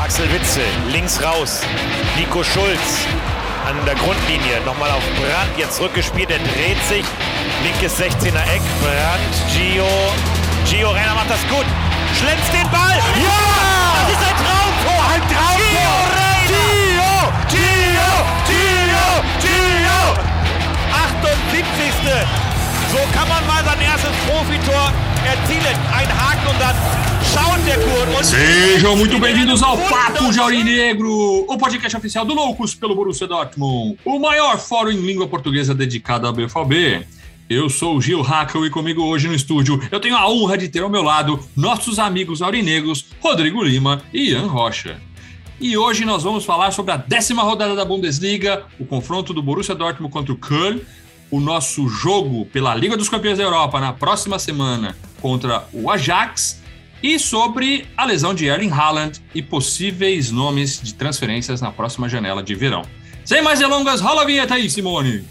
Axel Witzel, links raus. Nico Schulz an der Grundlinie. Nochmal auf Brandt, jetzt rückgespielt, er dreht sich. Linkes 16er Eck, Brandt, Gio. Gio Renner macht das gut. Schlänzt den Ball. Ja! Das ist ein Traumtor! Ein Traumtor! Gio! Gio! Gio! Gio! 78. So kann man mal sein erstes Profitor erzielen. Ein Haken und dann schaut der Kurt. Sejam muito bem-vindos ao Papo de Aurinegro, o podcast oficial do Loucos pelo Borussia Dortmund, o maior fórum em língua portuguesa dedicado ao BFB. Eu sou o Gil Hackel e comigo hoje no estúdio eu tenho a honra de ter ao meu lado nossos amigos aurinegros Rodrigo Lima e Ian Rocha. E hoje nós vamos falar sobre a décima rodada da Bundesliga, o confronto do Borussia Dortmund contra o Köln, o nosso jogo pela Liga dos Campeões da Europa na próxima semana contra o Ajax e sobre a lesão de Erling Haaland e possíveis nomes de transferências na próxima janela de verão. Sem mais delongas, rola a vinheta aí, Simone!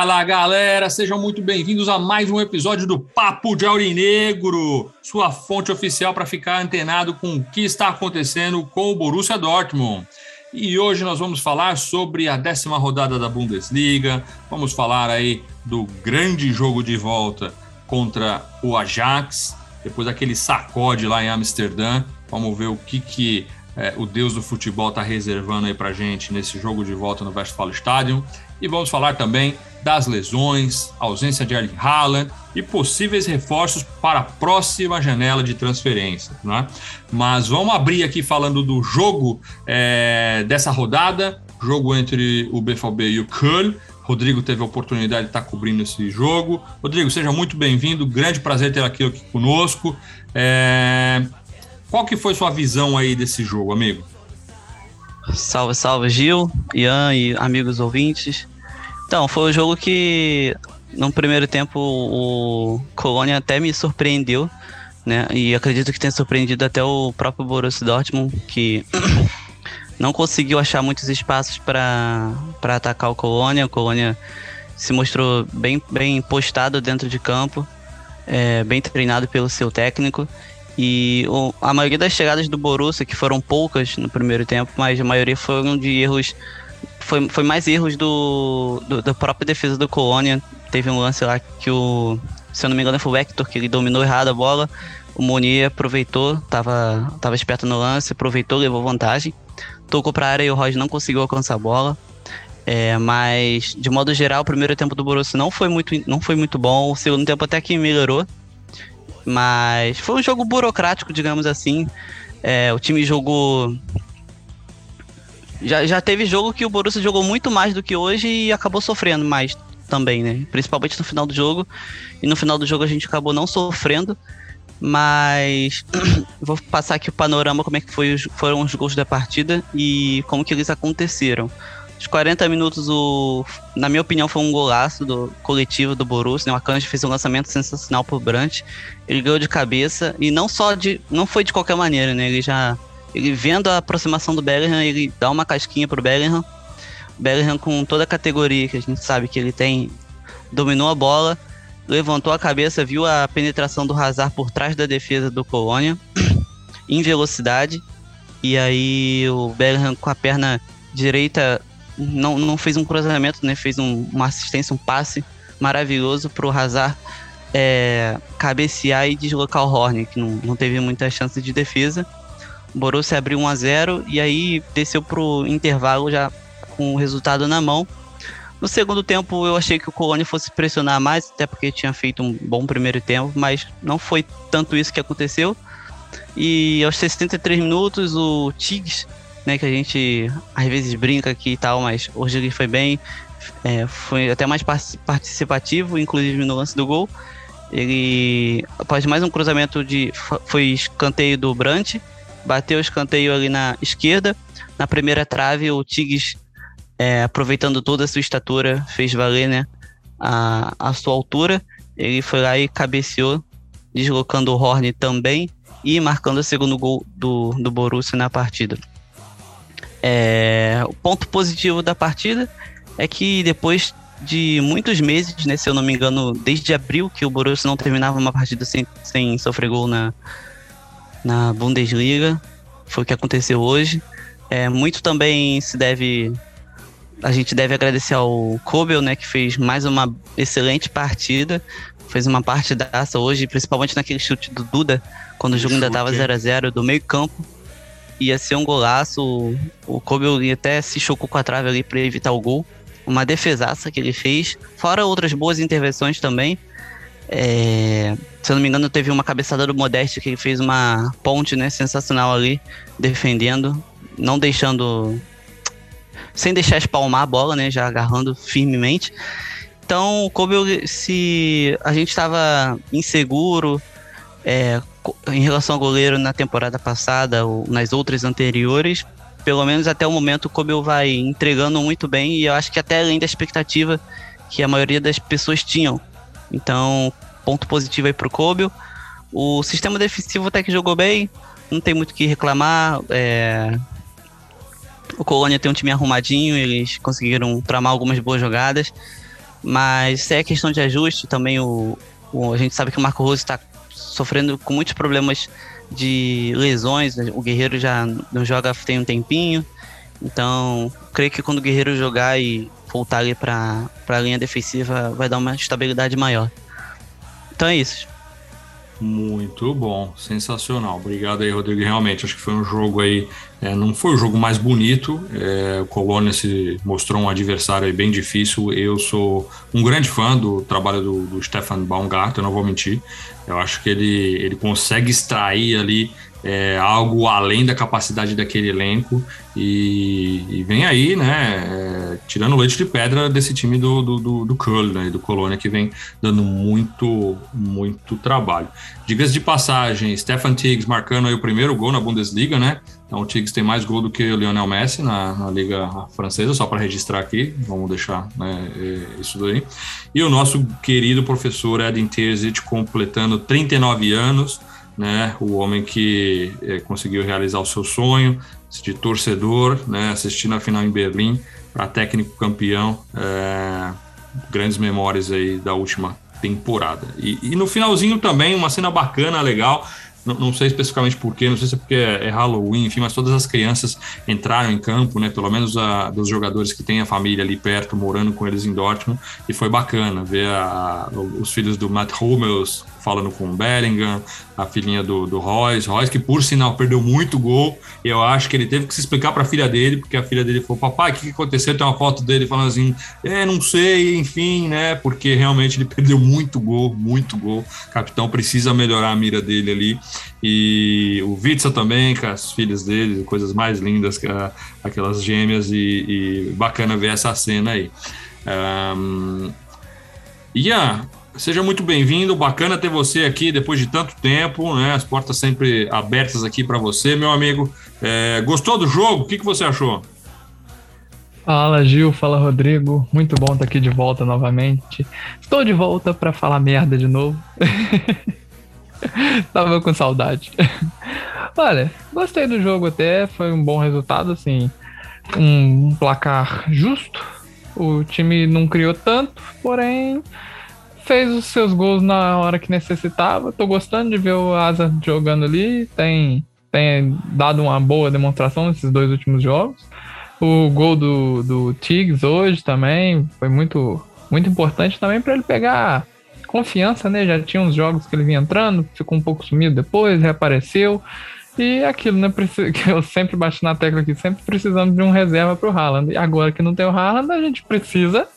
Fala galera, sejam muito bem-vindos a mais um episódio do Papo de Aurinegro, sua fonte oficial para ficar antenado com o que está acontecendo com o Borussia Dortmund. E hoje nós vamos falar sobre a décima rodada da Bundesliga, vamos falar aí do grande jogo de volta contra o Ajax, depois daquele sacode lá em Amsterdã. Vamos ver o que, que é, o deus do futebol está reservando aí para gente nesse jogo de volta no Westfalenstadion. E vamos falar também das lesões, ausência de Erling Haaland e possíveis reforços para a próxima janela de transferência. Né? Mas vamos abrir aqui falando do jogo é, dessa rodada, jogo entre o BVB e o Köln. Rodrigo teve a oportunidade de estar cobrindo esse jogo. Rodrigo, seja muito bem-vindo, grande prazer ter aqui, aqui conosco. É... Qual que foi sua visão aí desse jogo, amigo? Salve, salve, Gil, Ian e amigos ouvintes. Então, foi um jogo que no primeiro tempo o Colônia até me surpreendeu, né? E acredito que tenha surpreendido até o próprio Borussia Dortmund, que não conseguiu achar muitos espaços para atacar o Colônia. O Colônia se mostrou bem, bem postado dentro de campo, é, bem treinado pelo seu técnico. E a maioria das chegadas do Borussia, que foram poucas no primeiro tempo, mas a maioria foram de erros. Foi, foi mais erros do, do da própria defesa do Colônia. Teve um lance lá que o. Se eu não me engano, foi o Hector, que ele dominou errado a bola. O Monier aproveitou, tava, tava esperto no lance, aproveitou, levou vantagem. Tocou para a área e o Roger não conseguiu alcançar a bola. É, mas, de modo geral, o primeiro tempo do Borussia não foi muito, não foi muito bom. O segundo tempo até que melhorou. Mas foi um jogo burocrático, digamos assim. É, o time jogou. Já, já teve jogo que o Borussia jogou muito mais do que hoje e acabou sofrendo mais também, né? Principalmente no final do jogo. E no final do jogo a gente acabou não sofrendo. Mas vou passar aqui o panorama como é que foi, foram os gols da partida e como que eles aconteceram. Os 40 minutos, o, na minha opinião, foi um golaço do coletivo do Borussia. Né? O Akanji fez um lançamento sensacional pro Brandt. Ele ganhou de cabeça e não só de, não foi de qualquer maneira, né? Ele já, ele vendo a aproximação do Bellingham, ele dá uma casquinha pro Bellingham. Bellingham com toda a categoria que a gente sabe que ele tem, dominou a bola, levantou a cabeça, viu a penetração do Hazard por trás da defesa do Colônia em velocidade. E aí o Bellingham com a perna direita não, não fez um cruzamento, né? Fez um, uma assistência, um passe maravilhoso para o Hazard é, cabecear e deslocar o Horn, que não, não teve muita chance de defesa. Borussia abriu 1 a 0 e aí desceu para o intervalo já com o resultado na mão. No segundo tempo eu achei que o Colônia fosse pressionar mais, até porque tinha feito um bom primeiro tempo, mas não foi tanto isso que aconteceu. E aos 63 minutos o Tigres né? Que a gente às vezes brinca aqui e tal, mas hoje ele foi bem, é, foi até mais participativo, inclusive no lance do gol. Ele, após mais um cruzamento de. Foi escanteio do Brant, bateu o escanteio ali na esquerda. Na primeira trave, o Tigres, é, aproveitando toda a sua estatura, fez valer né, a, a sua altura. Ele foi lá e cabeceou deslocando o Horn também e marcando o segundo gol do, do Borussia na partida. É, o ponto positivo da partida é que depois de muitos meses, né, se eu não me engano, desde abril que o Borussia não terminava uma partida sem, sem sofrer gol na, na Bundesliga, foi o que aconteceu hoje. É, muito também se deve a gente deve agradecer ao Kobel, né, que fez mais uma excelente partida, fez uma partidaça hoje, principalmente naquele chute do Duda, quando o jogo ainda estava 0 a 0 do meio campo. Ia ser um golaço, o Kobel até se chocou com a trave ali para evitar o gol. Uma defesaça que ele fez, fora outras boas intervenções também. É, se eu não me engano, teve uma cabeçada do Modeste que fez uma ponte né, sensacional ali, defendendo, não deixando sem deixar espalmar a bola, né? Já agarrando firmemente. Então, o Kobe, se a gente estava inseguro é, em relação ao goleiro na temporada passada ou nas outras anteriores, pelo menos até o momento o Kobe vai entregando muito bem e eu acho que até além da expectativa que a maioria das pessoas tinham. Então, ponto positivo aí pro Kobe. O sistema defensivo até que jogou bem, não tem muito o que reclamar. É, o Colônia tem um time arrumadinho, eles conseguiram tramar algumas boas jogadas, mas se é questão de ajuste, também o, o a gente sabe que o Marco Rose está sofrendo com muitos problemas de lesões, o Guerreiro já não joga tem um tempinho, então creio que quando o Guerreiro jogar e voltar ali para a linha defensiva vai dar uma estabilidade maior. Então é isso. Muito bom, sensacional. Obrigado aí, Rodrigo. Realmente, acho que foi um jogo aí. É, não foi o jogo mais bonito. É, o Colônia se mostrou um adversário bem difícil. Eu sou um grande fã do trabalho do, do Stefan Baumgartner, não vou mentir. Eu acho que ele, ele consegue extrair ali é, algo além da capacidade daquele elenco e, e vem aí, né, é, tirando leite de pedra desse time do, do, do, do Köln, né, do Colônia, que vem dando muito, muito trabalho. Digas de passagem, Stefan Tiggs marcando aí o primeiro gol na Bundesliga, né, então o Tiggs tem mais gol do que o Lionel Messi na, na Liga Francesa, só para registrar aqui, vamos deixar né, é, isso daí. E o nosso querido professor Edin Terzic completando 39 anos, né? O homem que é, conseguiu realizar o seu sonho de torcedor, né? Assistindo a final em Berlim para técnico campeão, é, grandes memórias aí da última temporada. E, e, no finalzinho também uma cena bacana, legal. Não, não sei especificamente porquê, não sei se é porque é, Halloween, enfim, mas todas as crianças entraram em campo, né? Pelo menos a, dos jogadores que têm a família ali perto, morando com eles em Dortmund, e foi bacana ver a, os filhos do Matt Hummels falando com o Bellingham, a filhinha do, do Royce, Royce que por sinal perdeu muito gol, eu acho que ele teve que se explicar para a filha dele, porque a filha dele falou, papai, o que, que aconteceu? Tem uma foto dele falando assim, é, não sei, enfim, né, porque realmente ele perdeu muito gol, muito gol, o capitão precisa melhorar a mira dele ali, e o Witzel também, com as filhas dele, coisas mais lindas, aquelas gêmeas, e, e, bacana ver essa cena aí. Um, Ian, Seja muito bem-vindo, bacana ter você aqui depois de tanto tempo, né? As portas sempre abertas aqui para você, meu amigo. É, gostou do jogo? O que, que você achou? Fala Gil, fala Rodrigo, muito bom estar aqui de volta novamente. Estou de volta para falar merda de novo. Tava com saudade. Olha, gostei do jogo até, foi um bom resultado, assim, um placar justo. O time não criou tanto, porém fez os seus gols na hora que necessitava. Tô gostando de ver o Asa jogando ali. Tem, tem dado uma boa demonstração nesses dois últimos jogos. O gol do, do Tiggs hoje também foi muito, muito importante também para ele pegar confiança, né? Já tinha uns jogos que ele vinha entrando, ficou um pouco sumido depois, reapareceu. E aquilo, né? Que eu sempre baixo na tecla aqui, sempre precisamos de um reserva para o Haaland. E agora que não tem o Haaland, a gente precisa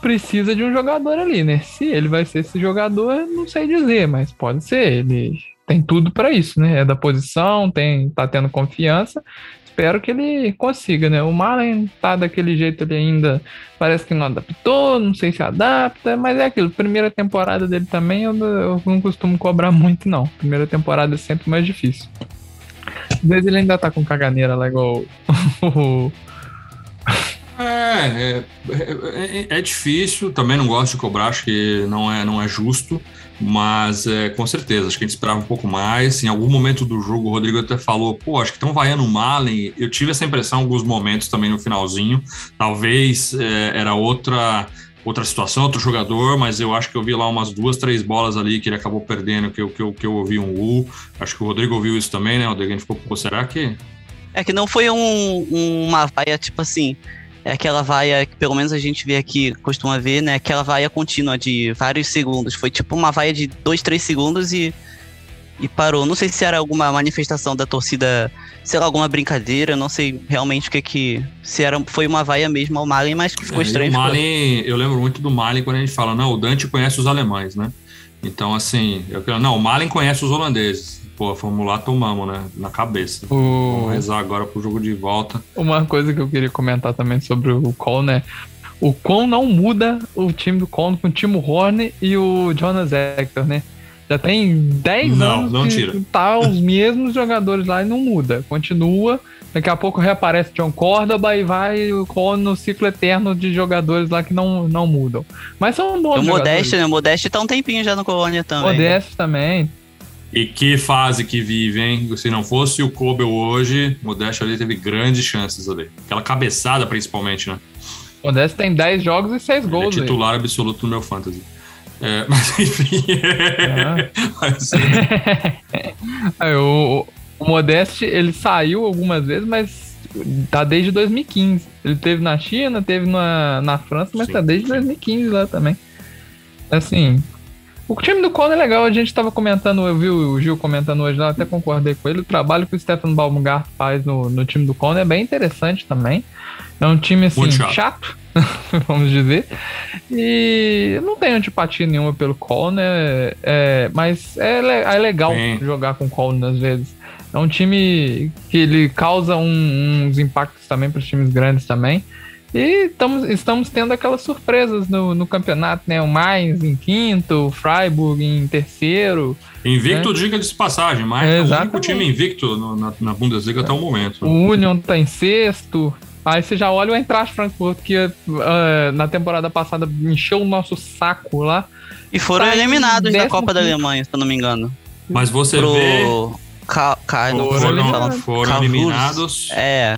precisa de um jogador ali, né? Se ele vai ser esse jogador, não sei dizer, mas pode ser. Ele tem tudo para isso, né? É da posição, tem, tá tendo confiança. Espero que ele consiga, né? O Malen tá daquele jeito ali ainda, parece que não adaptou, não sei se adapta, mas é aquilo. Primeira temporada dele também eu, eu não costumo cobrar muito, não. Primeira temporada é sempre mais difícil. Às vezes ele ainda tá com caganeira lá igual o. É, é, é, é, difícil, também não gosto de cobrar, acho que não é, não é justo, mas é, com certeza, acho que a gente esperava um pouco mais. Em algum momento do jogo, o Rodrigo até falou: pô, acho que estão vaiando o Malen. Eu tive essa impressão em alguns momentos também no finalzinho. Talvez é, era outra outra situação, outro jogador, mas eu acho que eu vi lá umas duas, três bolas ali que ele acabou perdendo, que eu, que eu, que eu ouvi um U. Acho que o Rodrigo ouviu isso também, né? O Rodrigo ficou, pô, será que. É que não foi um, uma vaia, tipo assim. É aquela vaia que pelo menos a gente vê aqui, costuma ver, né? Aquela vaia contínua de vários segundos. Foi tipo uma vaia de dois, três segundos e e parou. Não sei se era alguma manifestação da torcida, sei lá, alguma brincadeira, não sei realmente o que que. Se era, foi uma vaia mesmo ao Malen, mas que ficou é, estranho. O Malen, eu lembro muito do Malen quando a gente fala, não, o Dante conhece os alemães, né? Então, assim, eu não, o Malen conhece os holandeses. Pô, fomos lá, tomamos, né? Na cabeça. O... Vamos rezar agora pro jogo de volta. Uma coisa que eu queria comentar também sobre o Cole, né? O Con não muda o time do Con com o Timo Horner e o Jonas Hector, né? Já tem 10 não, anos não que tira. tá os mesmos jogadores lá e não muda. Continua. Daqui a pouco reaparece John Córdoba e vai no ciclo eterno de jogadores lá que não, não mudam. Mas são bons o Modeste, né? O Modeste tá um tempinho já no Colônia também. Modeste né? também. E que fase que vive, hein? Se não fosse o Kobe hoje, o Modeste ali teve grandes chances ali. Aquela cabeçada, principalmente, né? O Modeste tem 10 jogos e 6 gols. Ele é titular aí. absoluto no meu fantasy. É, mas enfim. É. mas, é, o, o Modeste, ele saiu algumas vezes, mas tá desde 2015. Ele teve na China, teve na, na França, mas Sim. tá desde 2015 lá também. Assim, o time do Cone é legal, a gente tava comentando, eu vi o Gil comentando hoje lá, até concordei com ele. O trabalho que o Stefan Baumgart faz no, no time do Cone é bem interessante também. É um time assim, chato, chato vamos dizer. E não tenho antipatia nenhuma pelo Cole, né? É, mas é, é legal Sim. jogar com o Cole às vezes. É um time que ele causa um, uns impactos também para os times grandes também. E estamos, estamos tendo aquelas surpresas no, no campeonato, né? O Mainz em quinto, o Freiburg em terceiro. Invicto, né? diga de passagem, mas é, é o único time invicto no, na, na, Bundesliga até o momento. O Union está em sexto. Aí você já olha o Eintracht Frankfurt, que uh, na temporada passada encheu o nosso saco lá. E foram tá eliminados da Copa da Alemanha, se eu não me engano. Mas você Pro... vê... Ca... Ca... Foram, foram, foram eliminados. É.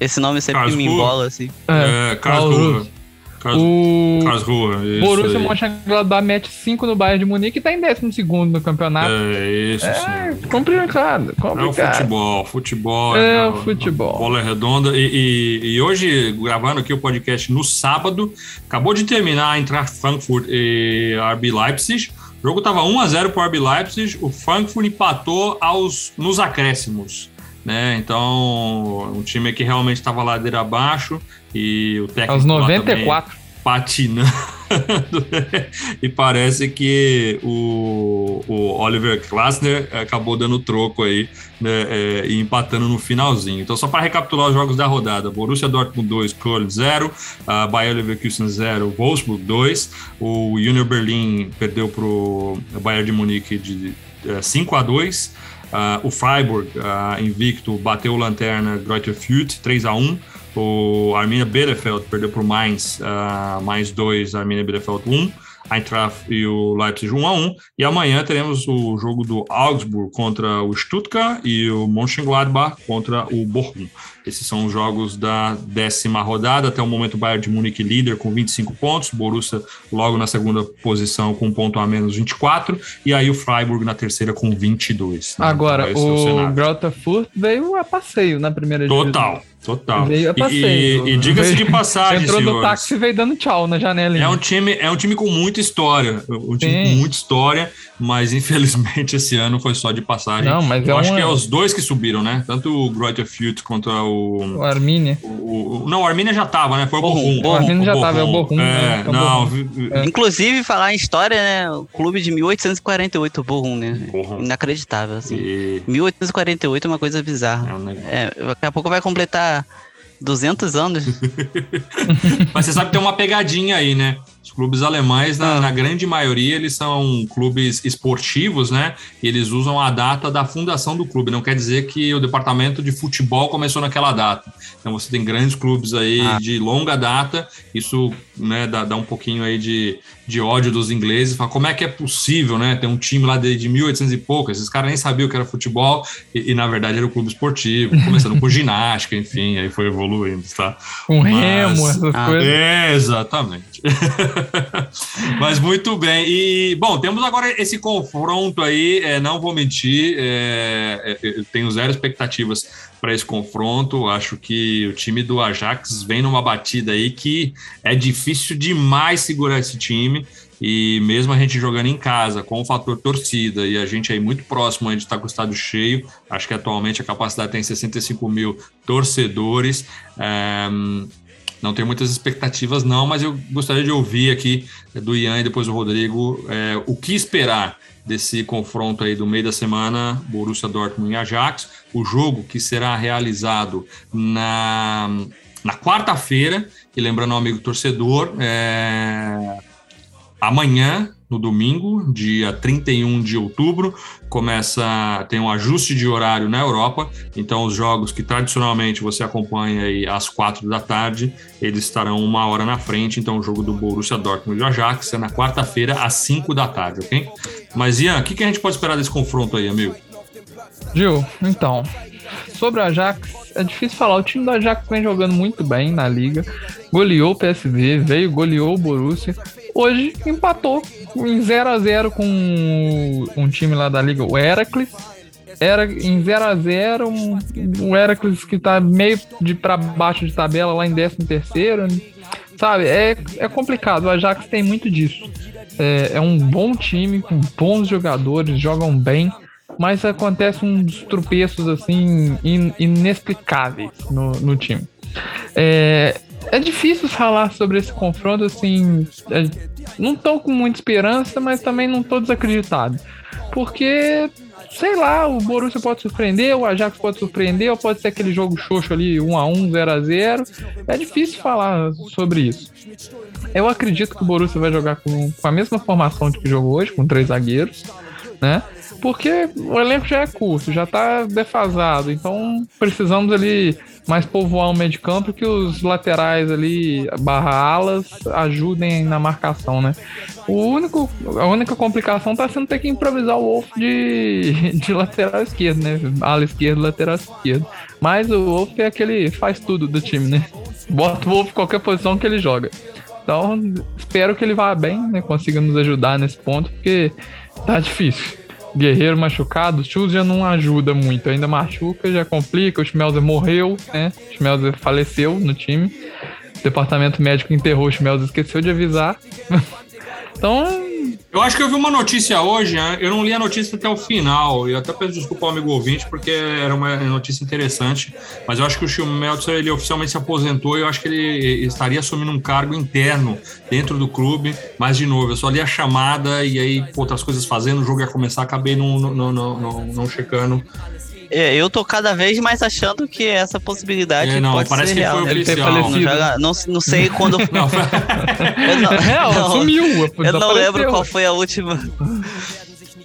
Esse nome sempre me embola, assim. É, é Karlsruhe. O Karlsruhe, Borussia Mönchengladbach mete 5 no Bayern de Munique e tá em 12 no campeonato. É, isso é, sim. complicado, complicado. É o futebol, futebol. É, é o futebol. bola é redonda. E, e, e, hoje, gravando aqui o podcast no sábado, acabou de terminar entrar Frankfurt e RB Leipzig. O jogo tava 1x0 pro RB Leipzig, o Frankfurt empatou aos, nos acréscimos. Né? Então, um time que realmente estava ladeira abaixo e o técnico. Aos 94. patinando. e parece que o, o Oliver Klasner acabou dando troco aí né, é, e empatando no finalzinho. Então, só para recapitular os jogos da rodada: Borussia Dortmund 2, Köln 0, uh, Bayer Leverkusen 0, Wolfsburg 2, o Union Berlin perdeu para o Bayern de Munique de uh, 5 a 2. Uh, o Freiburg, uh, invicto, bateu o Lanterna Greuther Fürth 3 a 1 o Arminia Bielefeld perdeu para o Mainz, uh, mais 2, Arminia Bielefeld 1. Eintracht e o Leipzig 1 a 1 e amanhã teremos o jogo do Augsburg contra o Stuttgart e o Mönchengladbach contra o Bochum. Esses são os jogos da décima rodada. Até o momento, o Bayern de Munique líder com 25 pontos, Borussia logo na segunda posição com um ponto a menos 24, e aí o Freiburg na terceira com 22. Né? Agora, então, o, o Grota Furt veio a passeio na primeira Total. Divisão. Total. Veio a passeio. E, e, e diga-se de passagem, Entrou senhores, no táxi e veio dando tchau na janela. É um time, é um time com muita história. Um time Sim. com muita história, mas infelizmente esse ano foi só de passagem. Não, mas Eu é acho uma... que é os dois que subiram, né? Tanto o Greuther Fürth contra o... O Arminia. O, o, não, o Arminia já tava, né? Foi o Borrom. O Arminia já tava, é o Borrom. É, né? é não... É. Inclusive, falar em história, né? O clube de 1848, o Borrom, né? Borrom. Inacreditável, assim. E... 1848 é uma coisa bizarra. É, um é, daqui a pouco vai completar 200 anos. Mas você sabe que tem uma pegadinha aí, né? Os clubes alemães, na, na, grande maioria, eles são clubes esportivos, né? E eles usam a data da fundação do clube. Não quer dizer que o departamento de futebol começou naquela data. Então você tem grandes clubes aí ah. de longa data. Isso né, dá, dá um pouquinho aí de, de ódio dos ingleses. Fala, como é que é possível, né? Ter um time lá de, de 1800 e pouco. Esses caras nem sabiam que era futebol e, e, na verdade era o clube esportivo, começando com ginástica, enfim, aí foi evoluindo, tá? Um remo, essas ah, coisas. É, exatamente. Mas muito bem. E, bom, temos agora esse confronto aí, é, não vou mentir, é, é, eu tenho zero expectativas para esse confronto. Acho que o time do Ajax vem numa batida aí que é difícil demais segurar esse time. E mesmo a gente jogando em casa, com o fator torcida, e a gente aí muito próximo de estar com o estádio cheio, acho que atualmente a capacidade tem 65 mil torcedores. É, não tenho muitas expectativas, não, mas eu gostaria de ouvir aqui do Ian e depois do Rodrigo é, o que esperar desse confronto aí do meio da semana, Borussia Dortmund e Ajax, o jogo que será realizado na, na quarta-feira, e lembrando ao amigo torcedor, é, amanhã, no domingo, dia 31 de outubro, começa tem um ajuste de horário na Europa, então os jogos que tradicionalmente você acompanha aí às quatro da tarde, eles estarão uma hora na frente, então o jogo do Borussia Dortmund e Ajax é na quarta-feira às cinco da tarde, ok? Mas Ian, o que, que a gente pode esperar desse confronto aí, amigo? Gil, então, sobre o Ajax, é difícil falar. O time do Ajax vem jogando muito bem na liga. Goleou o PSV, veio, goleou o Borussia. Hoje empatou em 0 a 0 com um time lá da liga, o Heracles. Era em 0 a 0 um, o Heracles que tá meio de para baixo de tabela lá em 13 terceiro, sabe? É, é complicado. O Ajax tem muito disso. É, é um bom time com bons jogadores, jogam bem mas acontece uns tropeços assim in, inexplicáveis no, no time. É, é difícil falar sobre esse confronto assim. É, não tô com muita esperança, mas também não tô desacreditado. Porque, sei lá, o Borussia pode surpreender, o Ajax pode surpreender, ou pode ser aquele jogo xoxo ali, 1x1, 0x0. É difícil falar sobre isso. Eu acredito que o Borussia vai jogar com, com a mesma formação que jogou hoje, com três zagueiros, né? porque o elenco já é curto, já tá defasado, então precisamos ali mais povoar o meio de campo que os laterais ali, barra alas, ajudem na marcação, né? O único, a única complicação tá sendo ter que improvisar o Wolf de, de lateral esquerdo, né? Ala esquerda, lateral esquerdo. Mas o Wolf é aquele faz tudo do time, né? Bota o Wolf em qualquer posição que ele joga. Então, espero que ele vá bem, né? Consiga nos ajudar nesse ponto, porque tá difícil. Guerreiro machucado, Chus já não ajuda muito, ainda machuca, já complica. O Schmelzer morreu, né? O Schmelzer faleceu no time. O departamento médico enterrou o Schmelzer, esqueceu de avisar. então, eu acho que eu vi uma notícia hoje, né? eu não li a notícia até o final, e até peço desculpa ao amigo ouvinte, porque era uma notícia interessante, mas eu acho que o Schmelzer, ele oficialmente se aposentou e eu acho que ele estaria assumindo um cargo interno dentro do clube, mas de novo, eu só li a chamada e aí outras coisas fazendo, o jogo ia começar, acabei não, não, não, não, não checando é, eu tô cada vez mais achando que essa possibilidade é, não, pode parece ser que real. Foi Ele ter falecido. Não, não, não, sei quando. não, eu não, real, não, sumiu. Eu não lembro qual foi a última.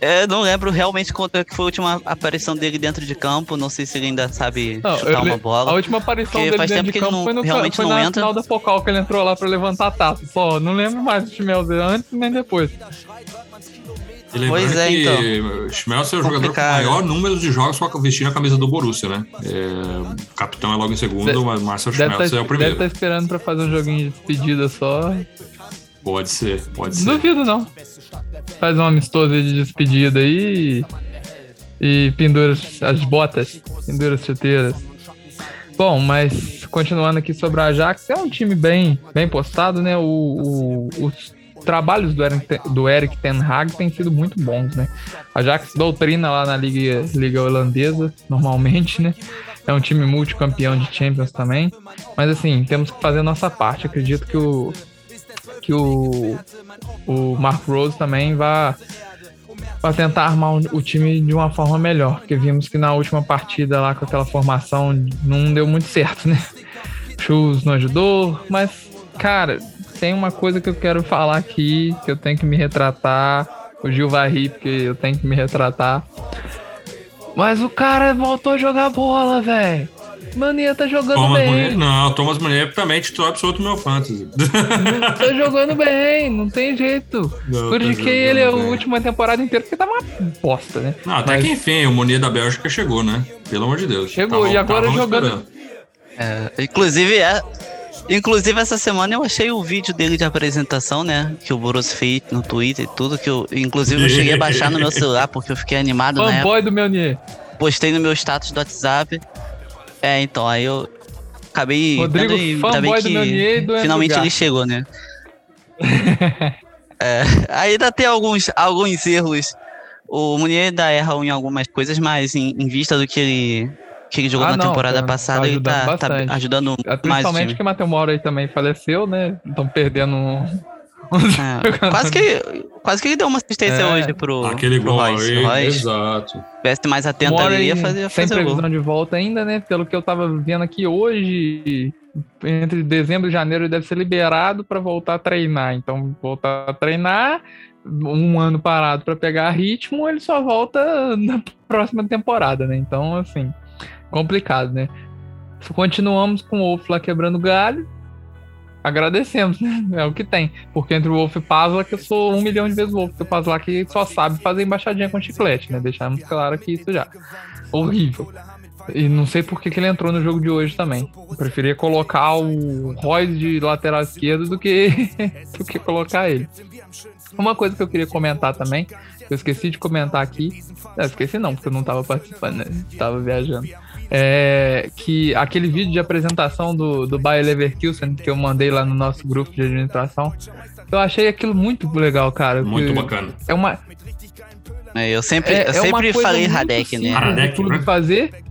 Eu não lembro realmente quando é foi a última aparição dele dentro de campo. Não sei se ele ainda sabe não, chutar uma bola. A última aparição dele faz dentro tempo de campo não, foi, no, realmente foi não na entra. final da Focal que ele entrou lá pra levantar a taça. Só, não lembro mais do Schmelzer antes nem depois. E pois é, que então. Schmelzer é o jogador com maior número de jogos com vestindo a camisa do Borussia, né? É, o capitão é logo em segundo, de, mas Marcel Schmelzer tá, é o primeiro. Deve estar tá esperando pra fazer um joguinho de despedida só. Pode ser, pode ser. Duvido não. Faz um amistoso de despedida aí e, e pendura as botas, pendura as chuteiras. Bom, mas continuando aqui sobre a Ajax, é um time bem, bem postado, né? O, o, os trabalhos do Eric, do Eric Ten Hag têm sido muito bons, né? A Ajax doutrina lá na Liga, Liga Holandesa, normalmente, né? É um time multicampeão de Champions também. Mas assim, temos que fazer a nossa parte. Acredito que o que o, o Mark Rose também vai para tentar armar o time de uma forma melhor, porque vimos que na última partida lá com aquela formação não deu muito certo, né? Chus não ajudou, mas cara, tem uma coisa que eu quero falar aqui, que eu tenho que me retratar. O Gil vai rir, porque eu tenho que me retratar. Mas o cara voltou a jogar bola, velho. Mania tá jogando Thomas bem. Munier, não, Thomas Munier também titular absoluto no meu fantasy. tá jogando bem, não tem jeito. Não, tá ele jogando a bem. última temporada inteira porque tava uma bosta, né? Não, até Mas que enfim, o Munier da Bélgica chegou, né? Pelo amor de Deus. Chegou, e agora jogando-. É, inclusive, é, inclusive, essa semana eu achei o vídeo dele de apresentação, né? Que o Borussia fez no Twitter e tudo. Que eu, inclusive, eu cheguei a baixar no meu celular porque eu fiquei animado época. fanboy do Meunier. Postei no meu status do WhatsApp. É, então, aí eu acabei. Rodrigo, e- fanboy do Meunier e do Finalmente ele chegou, né? é, ainda tem alguns, alguns erros. O Munier ainda erra em algumas coisas, mas em, em vista do que ele, que jogou Ah, na não, temporada tá- tá passada, tá, ajudando tá bastante. ajudando mais Principalmente time. que o Matheus Mauro aí também faleceu, né? Estão perdendo um. É, quase, que, quase que ele deu uma assistência É. hoje pro, Aquele pro gol Royce. aí, Royce, exato. tivesse mais atento Mora ali, ia fazer, sem fazer o gol. previsão de volta ainda, né? Pelo que eu tava vendo aqui hoje, entre dezembro e janeiro ele deve ser liberado para voltar a treinar. Então, voltar a treinar, um ano parado para pegar ritmo, ele só volta na próxima temporada, né? Então, assim, complicado, né? Continuamos com o Wolf lá quebrando galho. Agradecemos, né? É o que tem. Porque entre o Wolf e o Pazla, que eu sou um milhão de vezes Wolf, porque o Pazla que só sabe fazer embaixadinha com chiclete, né? Deixamos claro aqui isso já. Horrível. E não sei por que, que ele entrou no jogo de hoje também. Eu preferia colocar o Royce de lateral esquerdo do que, do que colocar ele. Uma coisa que eu queria comentar também, eu esqueci de comentar aqui. Esqueci não, porque eu não tava participando, né? Tava viajando. É que aquele vídeo de apresentação do, do Bayer Leverkusen que eu mandei lá no nosso grupo de administração, eu achei aquilo muito legal, cara. Muito bacana. É uma, É, eu sempre, é, eu é sempre falei Radek, né? Radek, do clube né? fazer.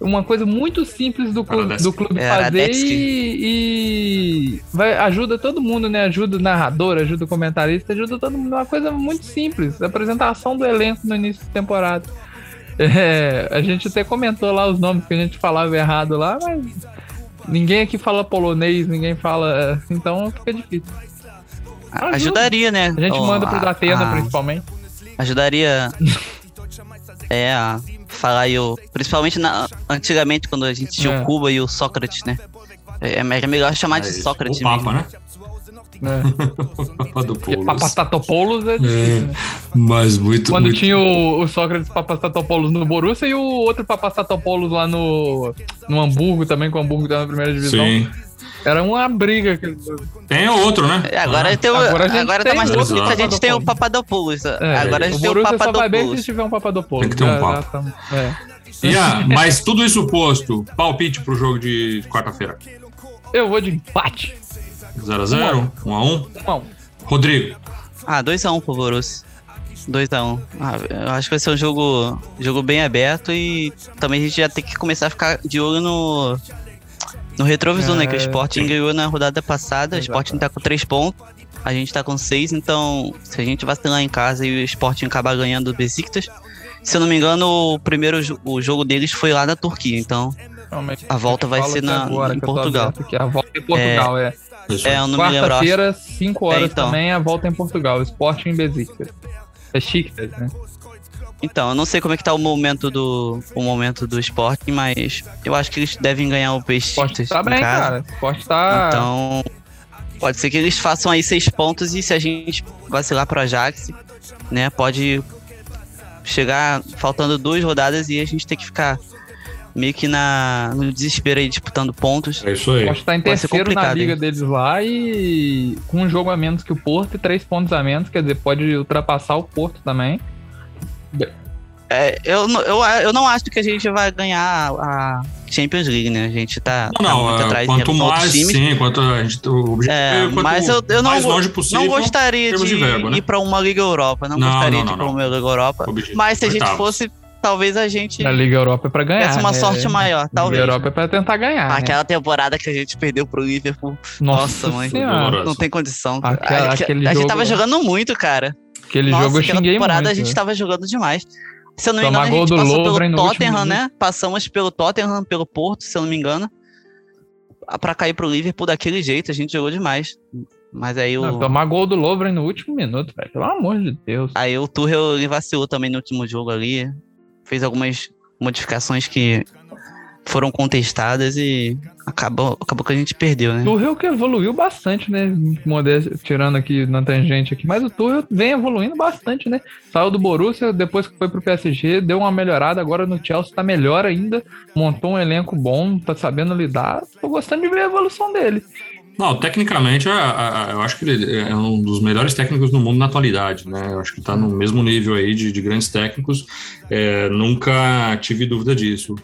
Uma coisa muito simples do clube, do clube É, fazer e, e vai, ajuda todo mundo, né? Ajuda o narrador, ajuda o comentarista, ajuda todo mundo. É uma coisa muito simples. Apresentação do elenco no início da temporada. É, a gente até comentou lá os nomes que a gente falava errado lá, mas ninguém aqui fala polonês, ninguém fala. Então fica difícil. A- Ajudaria, né? A gente Ó, manda pro Datena, a- principalmente. Ajudaria. é, a falar aí o. Principalmente na, antigamente, quando a gente tinha É. o Cuba e o Sócrates, né? É, é melhor chamar de É isso. Sócrates O Papa, mesmo. né? Né? O Papa do Porque Poulos. Papastatopoulos é difícil, né? Mas muito, Quando muito... tinha o, o Sócrates Papastatopoulos no Borussia e o outro Papastatopoulos lá no, no Hamburgo também, com o Hamburgo tá na primeira divisão. Sim. Era uma briga. Tem outro, né? É, agora, tem o- Agora agora tá mais tranquilo que a gente tem o Papadopoulos. Papadopoulos. É, agora a gente o tem o Borussia só vai bem se Papadopoulos. tiver um Papadopoulos. Tem que ter um Já- Papa. já é. Ian, mas tudo isso posto, palpite pro jogo de quarta-feira. Eu vou de empate. 0x0, 1x1. Não, Rodrigo, Ah, 2x1 pro Borussia. 2x1. Ah, eu acho que vai ser um jogo, jogo bem aberto e também a gente já tem que começar a ficar de olho no, no retrovisor, né? Que o É, Sporting sim. ganhou na rodada passada. O Sporting tá com 3 pontos. A gente tá com 6, então se a gente vacilar em casa e o Sporting acabar ganhando o Besiktas, se eu não me engano, o primeiro o jogo deles foi lá na Turquia, então. A volta vai ser na- agora em Portugal. aqui. A volta em Portugal, é. é, aí. eu não me lembro. acho- Quarta-feira, 5 horas É, então. também, a volta em Portugal. Sporting em Besiktas. É chique, né? Então, eu não sei como é que tá o momento do o momento do Sporting, mas eu acho que eles devem ganhar o Sport Besiktas tá em bem, cara. O Sport tá. Então, pode ser que eles façam aí seis pontos e se a gente vacilar pro Ajax, né, pode chegar faltando duas rodadas e a gente ter que ficar meio que na, no desespero aí disputando pontos. É isso aí. Sport tá em Pode terceiro na liga hein? deles lá e com um jogo a menos que o Porto e três pontos a menos, quer dizer, pode ultrapassar o Porto também. É, eu, não- eu, eu não acho que a gente vai ganhar a Champions League, né? A gente tá, Não, tá não, muito é, atrás quanto mais, times. sim, quanto a gente. O objetivo É, é quanto mas eu, eu não, longe possível. não gostaria de, de verba, né? ir pra uma Liga Europa. Não, Não, gostaria não, de ir pra uma Liga Europa. Objetivo. Mas se a gente Oitavos. fosse, talvez a gente Na Liga Europa é pra ganhar. tivesse uma né? sorte maior, Liga talvez. Europa é pra tentar ganhar. né? Aquela temporada que a gente perdeu pro Liverpool, Nossa, nossa, mãe. Senhora. Não tem condição. Aquela- a, aquele a gente jogo- tava jogando muito, cara. Aquele Nossa, jogo eu aquela xinguei temporada muito. a gente né? tava jogando demais. Se eu não me engano, a gente passou Lovren pelo Tottenham, né? Passamos pelo Tottenham, pelo Porto, se eu não me engano. Pra cair pro Liverpool daquele jeito, a gente jogou demais. Mas aí o. Não, tomar gol do Lovren no último minuto, velho. Pelo amor de Deus. Aí o Tuchel ele vacilou também no último jogo ali. Fez algumas modificações que foram contestadas e acabou, acabou que a gente perdeu, né? O Tuchel que evoluiu bastante, né? Modéstia, tirando aqui na tangente aqui, mas o Tuchel vem evoluindo bastante, né? Saiu do Borussia, depois que foi pro PSG, deu uma melhorada, agora no Chelsea tá melhor ainda, montou um elenco bom, tá sabendo lidar. Tô gostando de ver a evolução dele. Não, tecnicamente, eu, eu acho que ele é um dos melhores técnicos do mundo na atualidade, né? Eu acho que está no mesmo nível aí de, de grandes técnicos. É, nunca tive dúvida disso.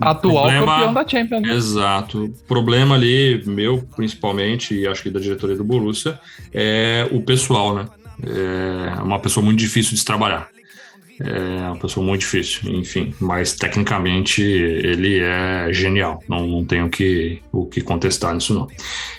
Atual problema, campeão da Champions. Né? Exato. O problema ali, meu principalmente, e acho que da diretoria do Borussia, é o pessoal, né? É uma pessoa muito difícil de se trabalhar. É uma pessoa muito difícil, enfim, mas tecnicamente ele é genial, não, não tenho que, o que contestar nisso não.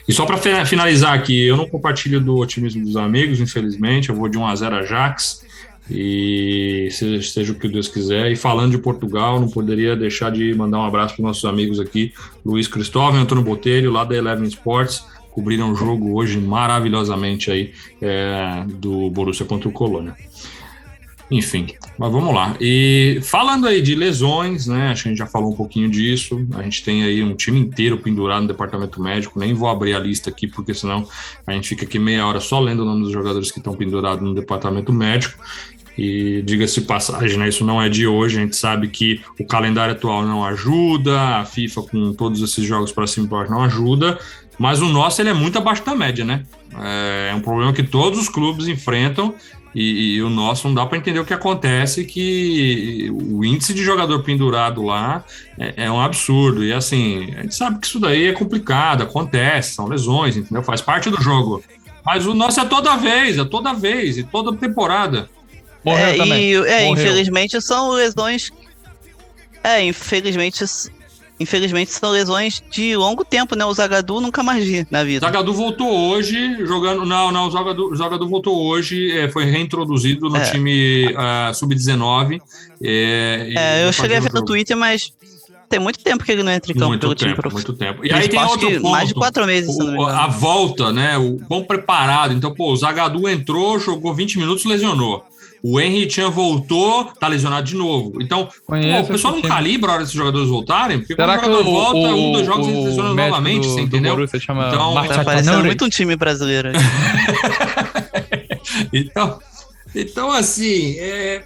E só para finalizar aqui, eu não compartilho do otimismo dos amigos, infelizmente, eu vou de 1 a 0 a Jax, e seja, seja, o que Deus quiser. E falando de Portugal, não poderia deixar de mandar um abraço para nossos amigos aqui, Luiz Cristóvão e Antônio Botelho, lá da Eleven Sports, cobriram o jogo hoje maravilhosamente aí é, do Borussia contra o Colônia. Enfim, mas vamos lá. E falando aí de lesões, né? Acho que a gente já falou um pouquinho disso. A gente tem aí um time inteiro pendurado no departamento médico. Nem vou abrir a lista aqui, porque senão a gente fica aqui meia hora só lendo o nome dos jogadores que estão pendurados no departamento médico. E diga-se passagem, né? Isso não é de hoje. A gente sabe que o calendário atual não ajuda, a FIFA com todos esses jogos para cima e baixo não ajuda. Mas o nosso ele é muito abaixo da média, né? É um problema que todos os clubes enfrentam e, e, o nosso não dá para entender o que acontece, que o índice de jogador pendurado lá é, é, um absurdo. E assim, a gente sabe que isso daí é complicado, acontece, são lesões, entendeu? Faz parte do jogo. Mas o nosso é toda vez, é toda vez, e toda temporada. Morreu é, também. E, é, infelizmente são lesões. É, infelizmente infelizmente são lesões de longo tempo, né? O Zagadu nunca mais vi na vida. Zagadu voltou hoje, jogando. Não, não, o Zagadu, Zagadu voltou hoje, é, foi reintroduzido no é. time uh, sub-19. É, é eu cheguei a ver no Twitter, mas tem muito tempo que ele não entra em campo muito pelo tempo, time prof... Muito tempo. E aí tem outro ponto, mais de quatro meses. O, a volta, né? O bom preparado. Então, pô, o Zagadu entrou, jogou 20 minutos, lesionou. O Henry Chan voltou, tá lesionado de novo. Então, pô, o pessoal não calibra a hora desses jogadores voltarem, porque Será quando o jogador volta, o, um dos jogos ele lesiona novamente, do, você entendeu? chama então, tá parecendo muito um time brasileiro. então, então, assim, é...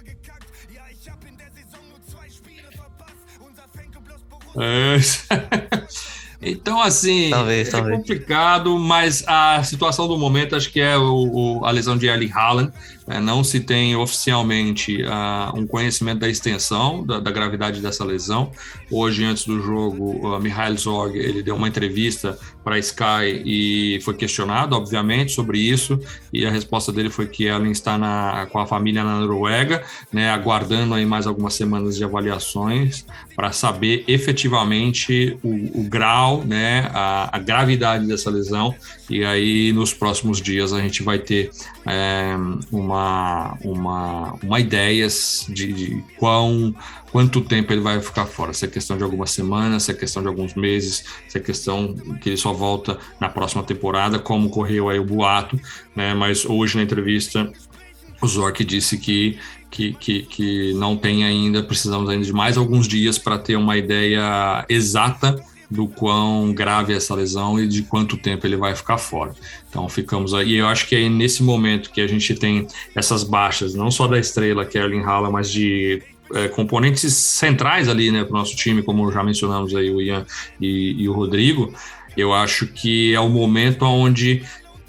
É... Então, assim, talvez, é talvez. complicado, mas a situação do momento acho que é o, o a lesão de Erling Haaland. É, não se tem oficialmente uh, um conhecimento da extensão, da, da, gravidade dessa lesão. Hoje, antes do jogo, o Mihail Zorg ele deu uma entrevista para a Sky e foi questionado, obviamente, sobre isso. E a resposta dele foi que Ellen está na, com a família na Noruega, né, aguardando aí mais algumas semanas de avaliações para saber efetivamente o, o grau, né, a, a, gravidade dessa lesão. E aí, nos próximos dias, a gente vai ter é, uma, uma, uma ideia de, de quão quanto tempo ele vai ficar fora. Se é questão de algumas semanas, se é questão de alguns meses, se é questão que ele só volta na próxima temporada, como correu aí o boato, né? Mas hoje na entrevista o Zork disse que, que, que, que não tem ainda, precisamos ainda de mais alguns dias para ter uma ideia exata do quão grave é essa lesão e de quanto tempo ele vai ficar fora. Então ficamos aí. E eu acho que é nesse momento que a gente tem essas baixas, não só da estrela, que Erling Haaland, mas de é, componentes centrais ali, né, para o nosso time, como já mencionamos aí o Ian e, e o Rodrigo, eu acho que é o momento onde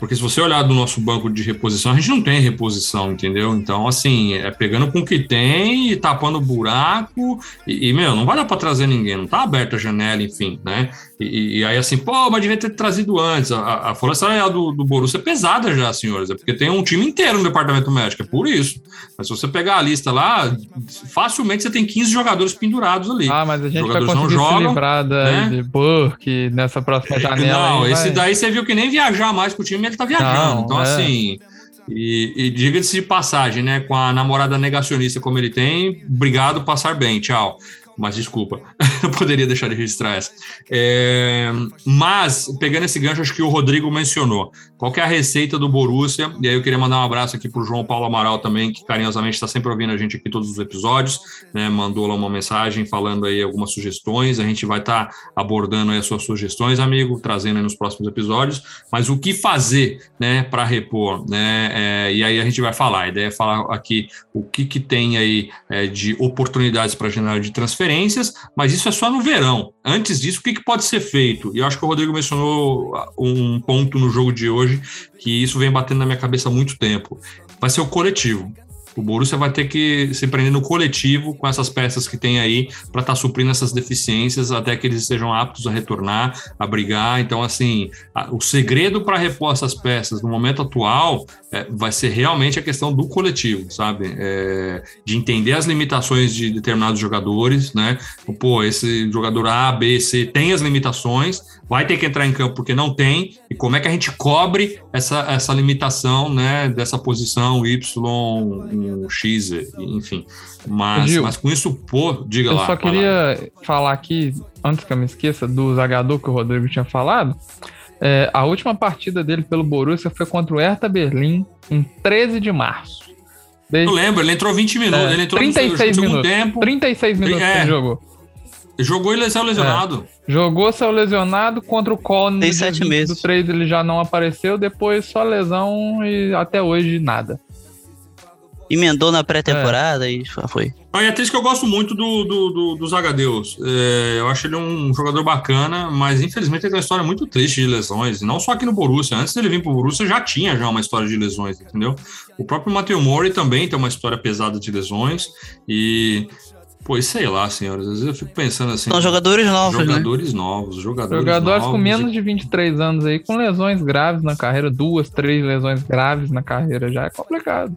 porque se você olhar do nosso banco de reposição, a gente não tem reposição, entendeu? Então, assim, é pegando com o que tem e tapando o buraco. E, e meu, não vai dar para trazer ninguém, não tá aberta a janela, enfim, né? E, e, aí, assim, pô, mas devia ter trazido antes. A, a folha salarial do, do Borussia é pesada já, senhores. É porque tem um time inteiro no departamento médico, é por isso. Mas se você pegar a lista lá, facilmente você tem 15 jogadores pendurados ali. Ah, mas a gente jogadores vai conseguir não jogam, se livrar da, né? de Burke nessa próxima janela. Não, esse vai... daí você viu que nem viajar mais com o time, ele tá viajando. Não, então, é. assim... E, e diga-se de passagem, né? Com a namorada negacionista como ele tem, obrigado, passar bem, tchau. Mas desculpa, eu poderia deixar de registrar essa. É, mas, pegando esse gancho, acho que o Rodrigo mencionou. Qual é a receita do Borussia? E aí eu queria mandar um abraço aqui para o João Paulo Amaral também, que carinhosamente está sempre ouvindo a gente aqui todos os episódios, né? Mandou lá uma mensagem falando aí algumas sugestões. A gente vai estar tá abordando aí as suas sugestões, amigo, trazendo aí nos próximos episódios. Mas o que fazer, né, para repor, né? É, e aí a gente vai falar. A ideia é falar aqui o que, que tem aí é, de oportunidades para generar de transferências, mas isso é só no verão. Antes disso, o que, que pode ser feito? E eu acho que o Rodrigo mencionou um ponto no jogo de hoje que isso vem batendo na minha cabeça há muito tempo. Vai ser o coletivo. O Borussia vai ter que se prender no coletivo com essas peças que tem aí para estar tá suprindo essas deficiências até que eles estejam aptos a retornar, a brigar. Então, assim, a, o segredo para repor essas peças no momento atual é, vai ser realmente a questão do coletivo, sabe? É, de entender as limitações de determinados jogadores, né? Pô, esse jogador A, B, C tem as limitações, vai ter que entrar em campo porque não tem, e como é que a gente cobre essa, essa limitação, né? Dessa posição Y, X, enfim. Mas, Gil, mas com isso, pô, diga eu lá. Eu só queria lá. falar aqui, antes que eu me esqueça, do Zagador que o Rodrigo tinha falado. É, a última partida dele pelo Borussia foi contra o Hertha Berlim em 13 de março. Desde... Eu lembro, ele entrou 20 minutos, é, ele entrou 36 no minutos, tempo. 36 minutos é, ele jogou. Jogou e saiu lesionado. É. Jogou, saiu lesionado contra o Cone. Tem sete meses. Do 3 ele já não apareceu, depois só lesão e até hoje nada emendou na pré-temporada é. e foi. Ah, é triste que eu gosto muito do, do, do, do Zagadeus. É, eu acho ele um jogador bacana, mas infelizmente ele tem uma história muito triste de lesões. Não só aqui no Borussia. Antes dele vir pro Borussia já tinha já uma história de lesões, entendeu? O próprio Matheus Mori também tem uma história pesada de lesões. E Pois sei lá, senhores. Às vezes eu fico pensando assim. São jogadores novos, né? Jogadores né? novos, jogadores Jogadores novos. com menos de 23 anos aí, com lesões graves na carreira, duas, três lesões graves na carreira, já é complicado.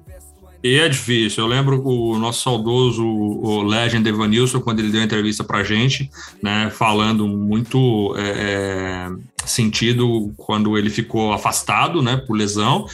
E é difícil. Eu lembro o nosso saudoso o Legend Evanilson, quando ele deu a entrevista pra gente, né, falando muito é, é, sentido quando ele ficou afastado, né, por lesão.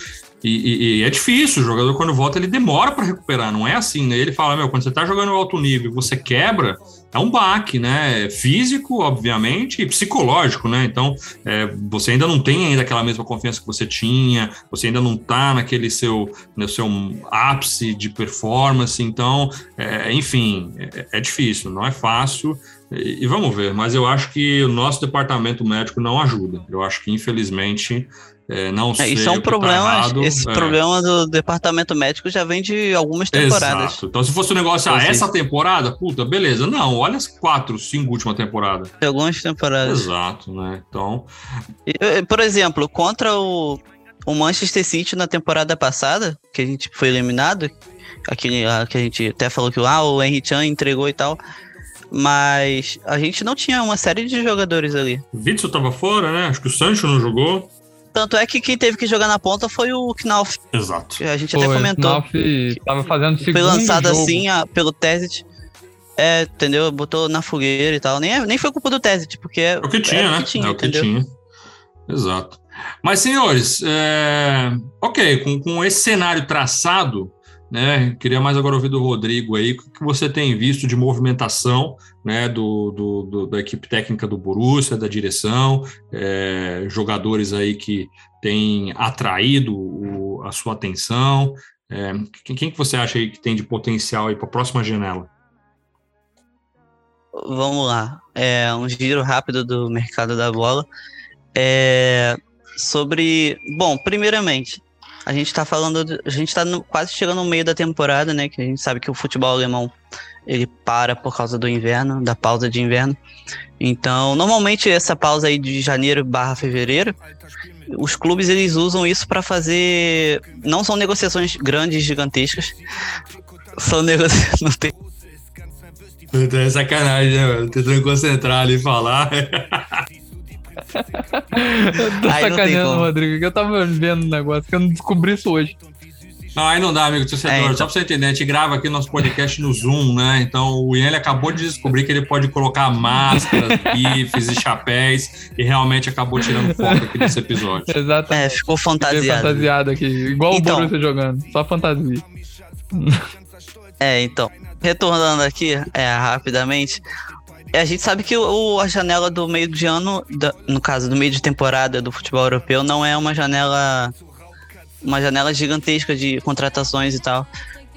E, e, e, é difícil, o jogador quando volta ele demora para recuperar, não é assim, né? Ele fala, meu, quando você tá jogando alto nível, você quebra, é um baque, né? Físico, obviamente, e psicológico, né? Então, é, você ainda não tem ainda aquela mesma confiança que você tinha, você ainda não tá naquele seu, no seu ápice de performance, então, é, enfim, é, é, difícil, não é fácil. E, e vamos ver, mas eu acho que o nosso departamento médico não ajuda. Eu acho que, infelizmente, é, não. É, isso é um tá problema. Tá esse é. problema do departamento médico já vem de algumas temporadas. Exato. Então, se fosse um negócio, ah, essa temporada, puta, beleza. Não, olha as quatro, cinco últimas temporadas. Algumas temporadas. Exato, né? Então. Por exemplo, contra o, o Manchester City na temporada passada, que a gente foi eliminado, aquele que a gente até falou que ah, o Henry Chan entregou e tal. Mas a gente não tinha uma série de jogadores ali. Witzel tava fora, né? Acho que o Sancho não jogou. Tanto é que quem teve que jogar na ponta foi o Knauf. Exato. A gente até comentou. Knauf tava fazendo segundo Foi lançado jogo. assim a, pelo Tesit. É, entendeu? Botou na fogueira e tal. Nem, é, nem foi culpa do Tesit, porque é, é o que tinha, né? O que tinha, é o que entendeu? tinha. Exato. Mas, senhores, é... ok, com, com esse cenário traçado, né? Queria mais agora ouvir do Rodrigo aí, o que você tem visto de movimentação né, do, do, do da equipe técnica do Borussia, da direção, é, jogadores aí que têm atraído o, a sua atenção. É, quem, quem que você acha aí que tem de potencial aí para a próxima janela? Vamos lá. É um giro rápido do mercado da bola. É, sobre. Bom, primeiramente, a gente está falando, a gente está quase chegando no meio da temporada, né? Que a gente sabe que o futebol alemão ele para por causa do inverno, da pausa de inverno. Então, normalmente essa pausa aí de janeiro barra fevereiro, os clubes eles usam isso para fazer, não são negociações grandes, gigantescas, são negociações. É sacanagem, né, mano? Tentando concentrar ali e falar. eu tô Aí sacaneando, Rodrigo, que eu tava vendo um negócio que eu não descobri isso hoje. Não, aí não dá, amigo torcedor. É, então. Só pra você entender, a gente grava aqui nosso podcast no Zoom, né? Então o Ian ele acabou de descobrir que ele pode colocar máscaras, bifes e chapéus e realmente acabou tirando foto aqui nesse episódio. Exatamente. É, ficou fantasiado. fantasiado aqui, igual então, o Borussia jogando, só fantasia. É, então. retornando aqui, é, rapidamente, a gente sabe que o, a janela do meio de ano, da, no caso do meio de temporada do futebol europeu, não é uma janela uma janela gigantesca de contratações e tal.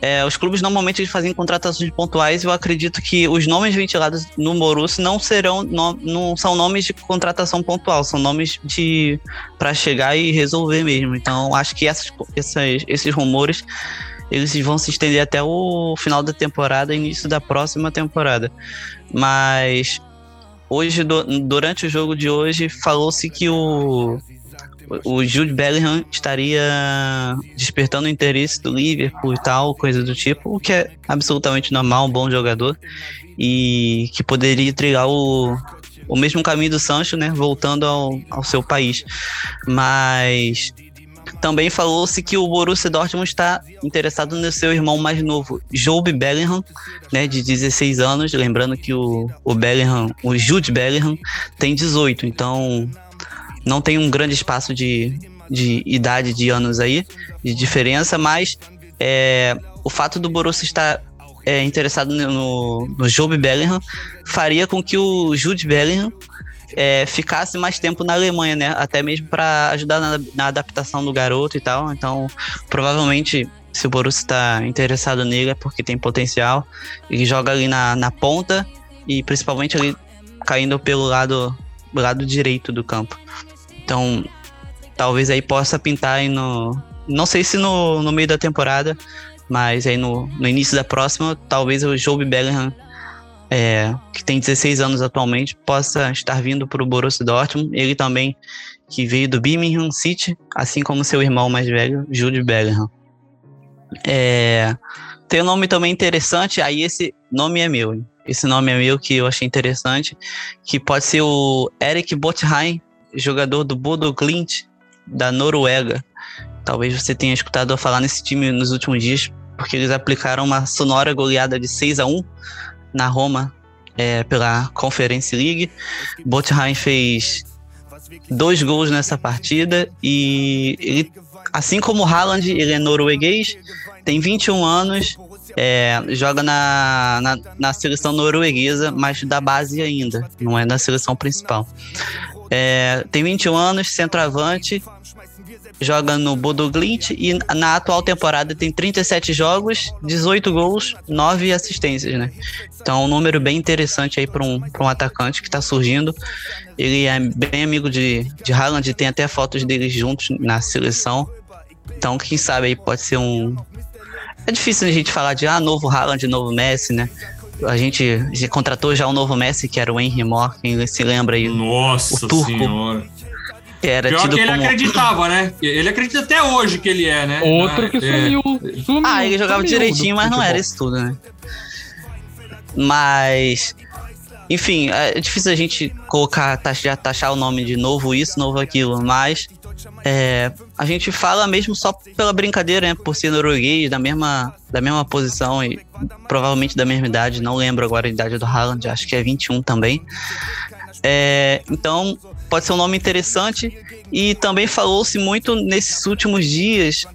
É, os clubes normalmente fazem contratações pontuais e eu acredito que os nomes ventilados no Borussia não serão no, não são nomes de contratação pontual, são nomes de para chegar e resolver mesmo. Então acho que essas, essas, esses rumores eles vão se estender até o final da temporada, início da próxima temporada. Mas hoje durante o jogo de hoje falou-se que o o Jude Bellingham estaria despertando o interesse do Liverpool e tal, coisa do tipo, o que é absolutamente normal, um bom jogador e que poderia trilhar o, o mesmo caminho do Sancho, né, voltando ao, ao seu país. Mas também falou-se que o Borussia Dortmund está interessado no seu irmão mais novo, Jobe Bellingham, né, de 16 anos. Lembrando que o, o Bellingham, o Jude Bellingham, tem 18, então não tem um grande espaço de, de idade de anos aí, de diferença, mas é, o fato do Borussia estar é, interessado no, no Job Bellingham faria com que o Jude Bellingham é, ficasse mais tempo na Alemanha, né? Até mesmo para ajudar na, na, adaptação do garoto e tal. Então, provavelmente, se o Borussia está interessado nele é porque tem potencial. Ele joga ali na, na ponta e principalmente ali caindo pelo lado, lado direito do campo. Então, talvez aí possa pintar aí no. Não sei se no, no meio da temporada, mas aí no, no início da próxima, talvez o Joe Bellingham, é, que tem 16 anos atualmente, possa estar vindo para o Borussia Dortmund. Ele também, que veio do Birmingham City, assim como seu irmão mais velho, Jude Bellingham. É, tem um nome também interessante, aí esse nome é meu. Esse nome é meu que eu achei interessante, que pode ser o Eric Botheim, jogador do Bodo Glint da Noruega. Talvez você tenha escutado falar nesse time nos últimos dias, porque eles aplicaram uma sonora goleada de 6 a 1 na Roma é, pela Conference League. Botheim fez dois gols nessa partida e ele, assim como o Haaland, ele é norueguês, tem 21 anos, é, joga na, na, na, seleção norueguesa, mas da base ainda, não é na seleção principal. É, tem 21 anos, centroavante, joga no Bodo Glint e na atual temporada tem 37 jogos, 18 gols, 9 assistências, né? Então, um número bem interessante aí para um, um atacante que está surgindo. Ele é bem amigo de, de Haaland, tem até fotos deles juntos na seleção. Então, quem sabe aí pode ser um. É difícil a gente falar de ah, novo Haaland, novo Messi, né? a gente contratou já o um novo Messi, que era o Henry Moore, quem se lembra aí. Nossa o turco, senhora. Que era Pior tido que ele como... acreditava, né? Ele acredita até hoje que ele é, né? Outro que é. sumiu, sumiu. Ah, ele jogava sumiu direitinho, mas não era isso tudo, né? Mas. Enfim, é difícil a gente colocar, taxar, taxar o nome de novo isso, novo aquilo, mas é, a gente fala mesmo só pela brincadeira, né? Por ser norueguês, da mesma, da mesma posição e provavelmente da mesma idade, não lembro agora a idade do Haaland, acho que é 21 também. É, então, pode ser um nome interessante. E também falou-se muito nesses últimos dias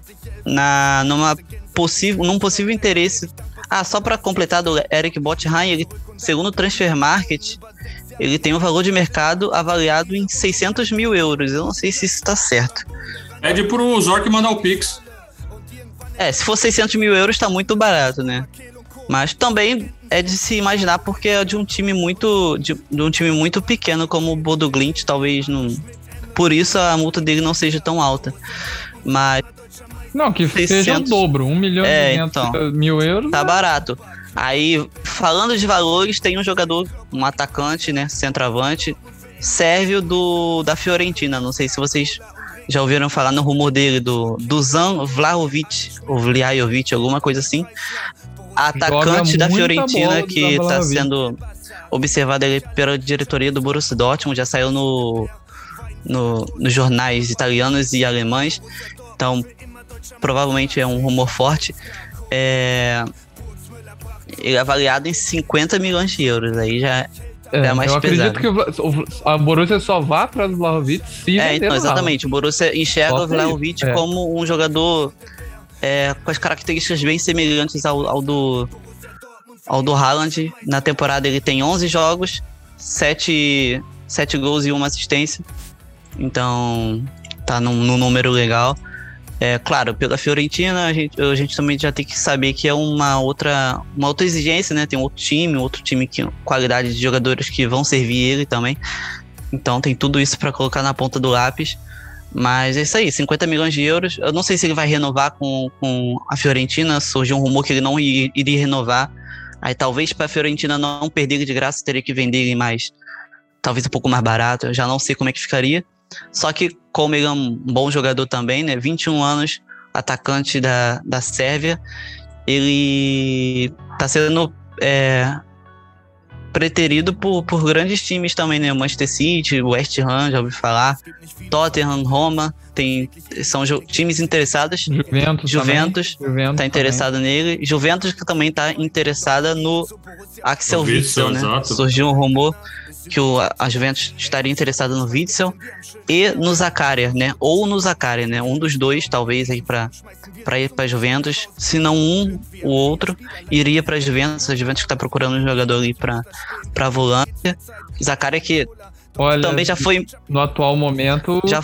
na, numa possível, num possível interesse. Ah, só para completar do Eric Botheim, ele, segundo o Transfer Market, ele tem um valor de mercado avaliado em 600 mil euros. Eu não sei se isso está certo. Pede pro Zork mandar o Pix. É, se for 600 mil euros, tá muito barato, né? Mas também é de se imaginar porque é de um time muito de, de um time muito pequeno como o Bodo Glint, talvez não por isso a multa dele não seja tão alta. Mas Não, que seja o 600. dobro. 1 milhão É, e 500 então. mil euros. tá barato. Aí, falando de valores, tem um jogador, um atacante, né, centroavante, sérvio do da Fiorentina. Não sei se vocês já ouviram falar no rumor dele do Dusan Vlahovic ou Vlahovic, alguma coisa assim. Atacante da Fiorentina que está sendo observado ali pela diretoria do Borussia Dortmund, já saiu no, no nos jornais italianos e alemães. Então, provavelmente é um rumor forte. É, ele é avaliado em 50 milhões de euros. Aí já. é mais eu acredito pesado. que o Vla- o- a Borussia só vá atrás do Vlahovic se É, então, exatamente. O Borussia enxerga Só o Vlahovic é. como um jogador é, com as características bem semelhantes ao, ao do ao do Haaland. Na temporada ele tem 11 jogos, 7, 7 gols e uma assistência. Então tá num, num número legal. É, claro, pela Fiorentina, a gente, a gente também já tem que saber que é uma outra, uma outra exigência, né? Tem outro time, outro time que qualidade de jogadores que vão servir ele também. Então tem tudo isso para colocar na ponta do lápis. Mas é isso aí, 50 milhões de euros. Eu não sei se ele vai renovar com, com a Fiorentina. Surgiu um rumor que ele não iria renovar. Aí talvez para a Fiorentina não perder de graça, teria que vender ele mais. Talvez um pouco mais barato. Eu já não sei como é que ficaria. Só que, como ele é um bom jogador também, né? 21 anos, atacante da, da Sérvia, ele tá sendo é, preterido por, por grandes times também, né? Manchester City, West Ham, já ouvi falar, Tottenham, Roma, tem, são times interessados. Juventus, Juventus, Juventus tá interessado também. nele. Juventus que também tá interessada no Axel Witsel, né? Exato. Surgiu um rumor que o, a Juventus estaria interessada no Witzel e no Zakaria, né? Ou no Zakaria, né? Um dos dois, talvez, aí para ir para Juventus. Se não um, o outro iria para Juventus. A Juventus está procurando um jogador ali para volância. Zakaria que Olha, também já foi. No atual momento, já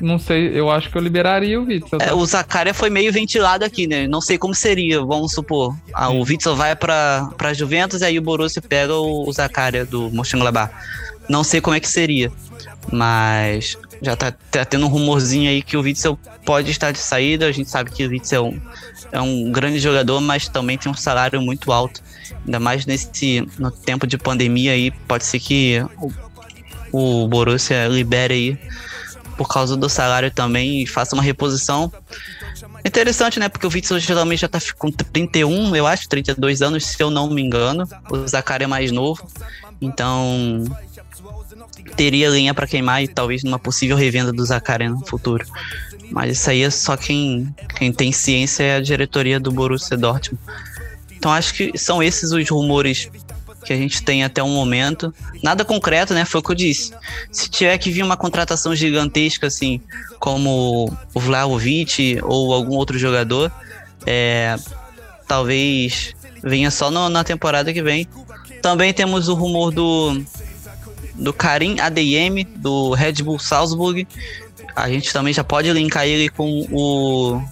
não sei, eu acho que eu liberaria o Witzel. É, o Zakaria foi meio ventilado aqui, né? Não sei como seria, vamos supor. Ah, o Witzel vai para para Juventus e aí o Borussia pega o, o Zakaria do Mönchengladbach. Não sei como é que seria, mas já tá, tá, tendo um rumorzinho aí que o Witzel pode estar de saída. A gente sabe que o Witzel é um, é um grande jogador, mas também tem um salário muito alto. Ainda mais nesse no tempo de pandemia aí, pode ser que o Borussia libere aí por causa do salário também e faça uma reposição. Interessante, né? Porque o Witzel geralmente já tá com 31, eu acho, 32 anos, se eu não me engano. O Zakari é mais novo. Então, teria linha para queimar e talvez numa possível revenda do Zakari no futuro. Mas isso aí é só quem, quem tem ciência é a diretoria do Borussia Dortmund. Então acho que são esses os rumores que a gente tem até o momento. Nada concreto, né? Foi o que eu disse. Se tiver que vir uma contratação gigantesca, assim, como o Vlahovic ou algum outro jogador, é, talvez venha só no, na temporada que vem. Também temos o rumor do, do Karim ADM, do Red Bull Salzburg. A gente também já pode linkar ele com o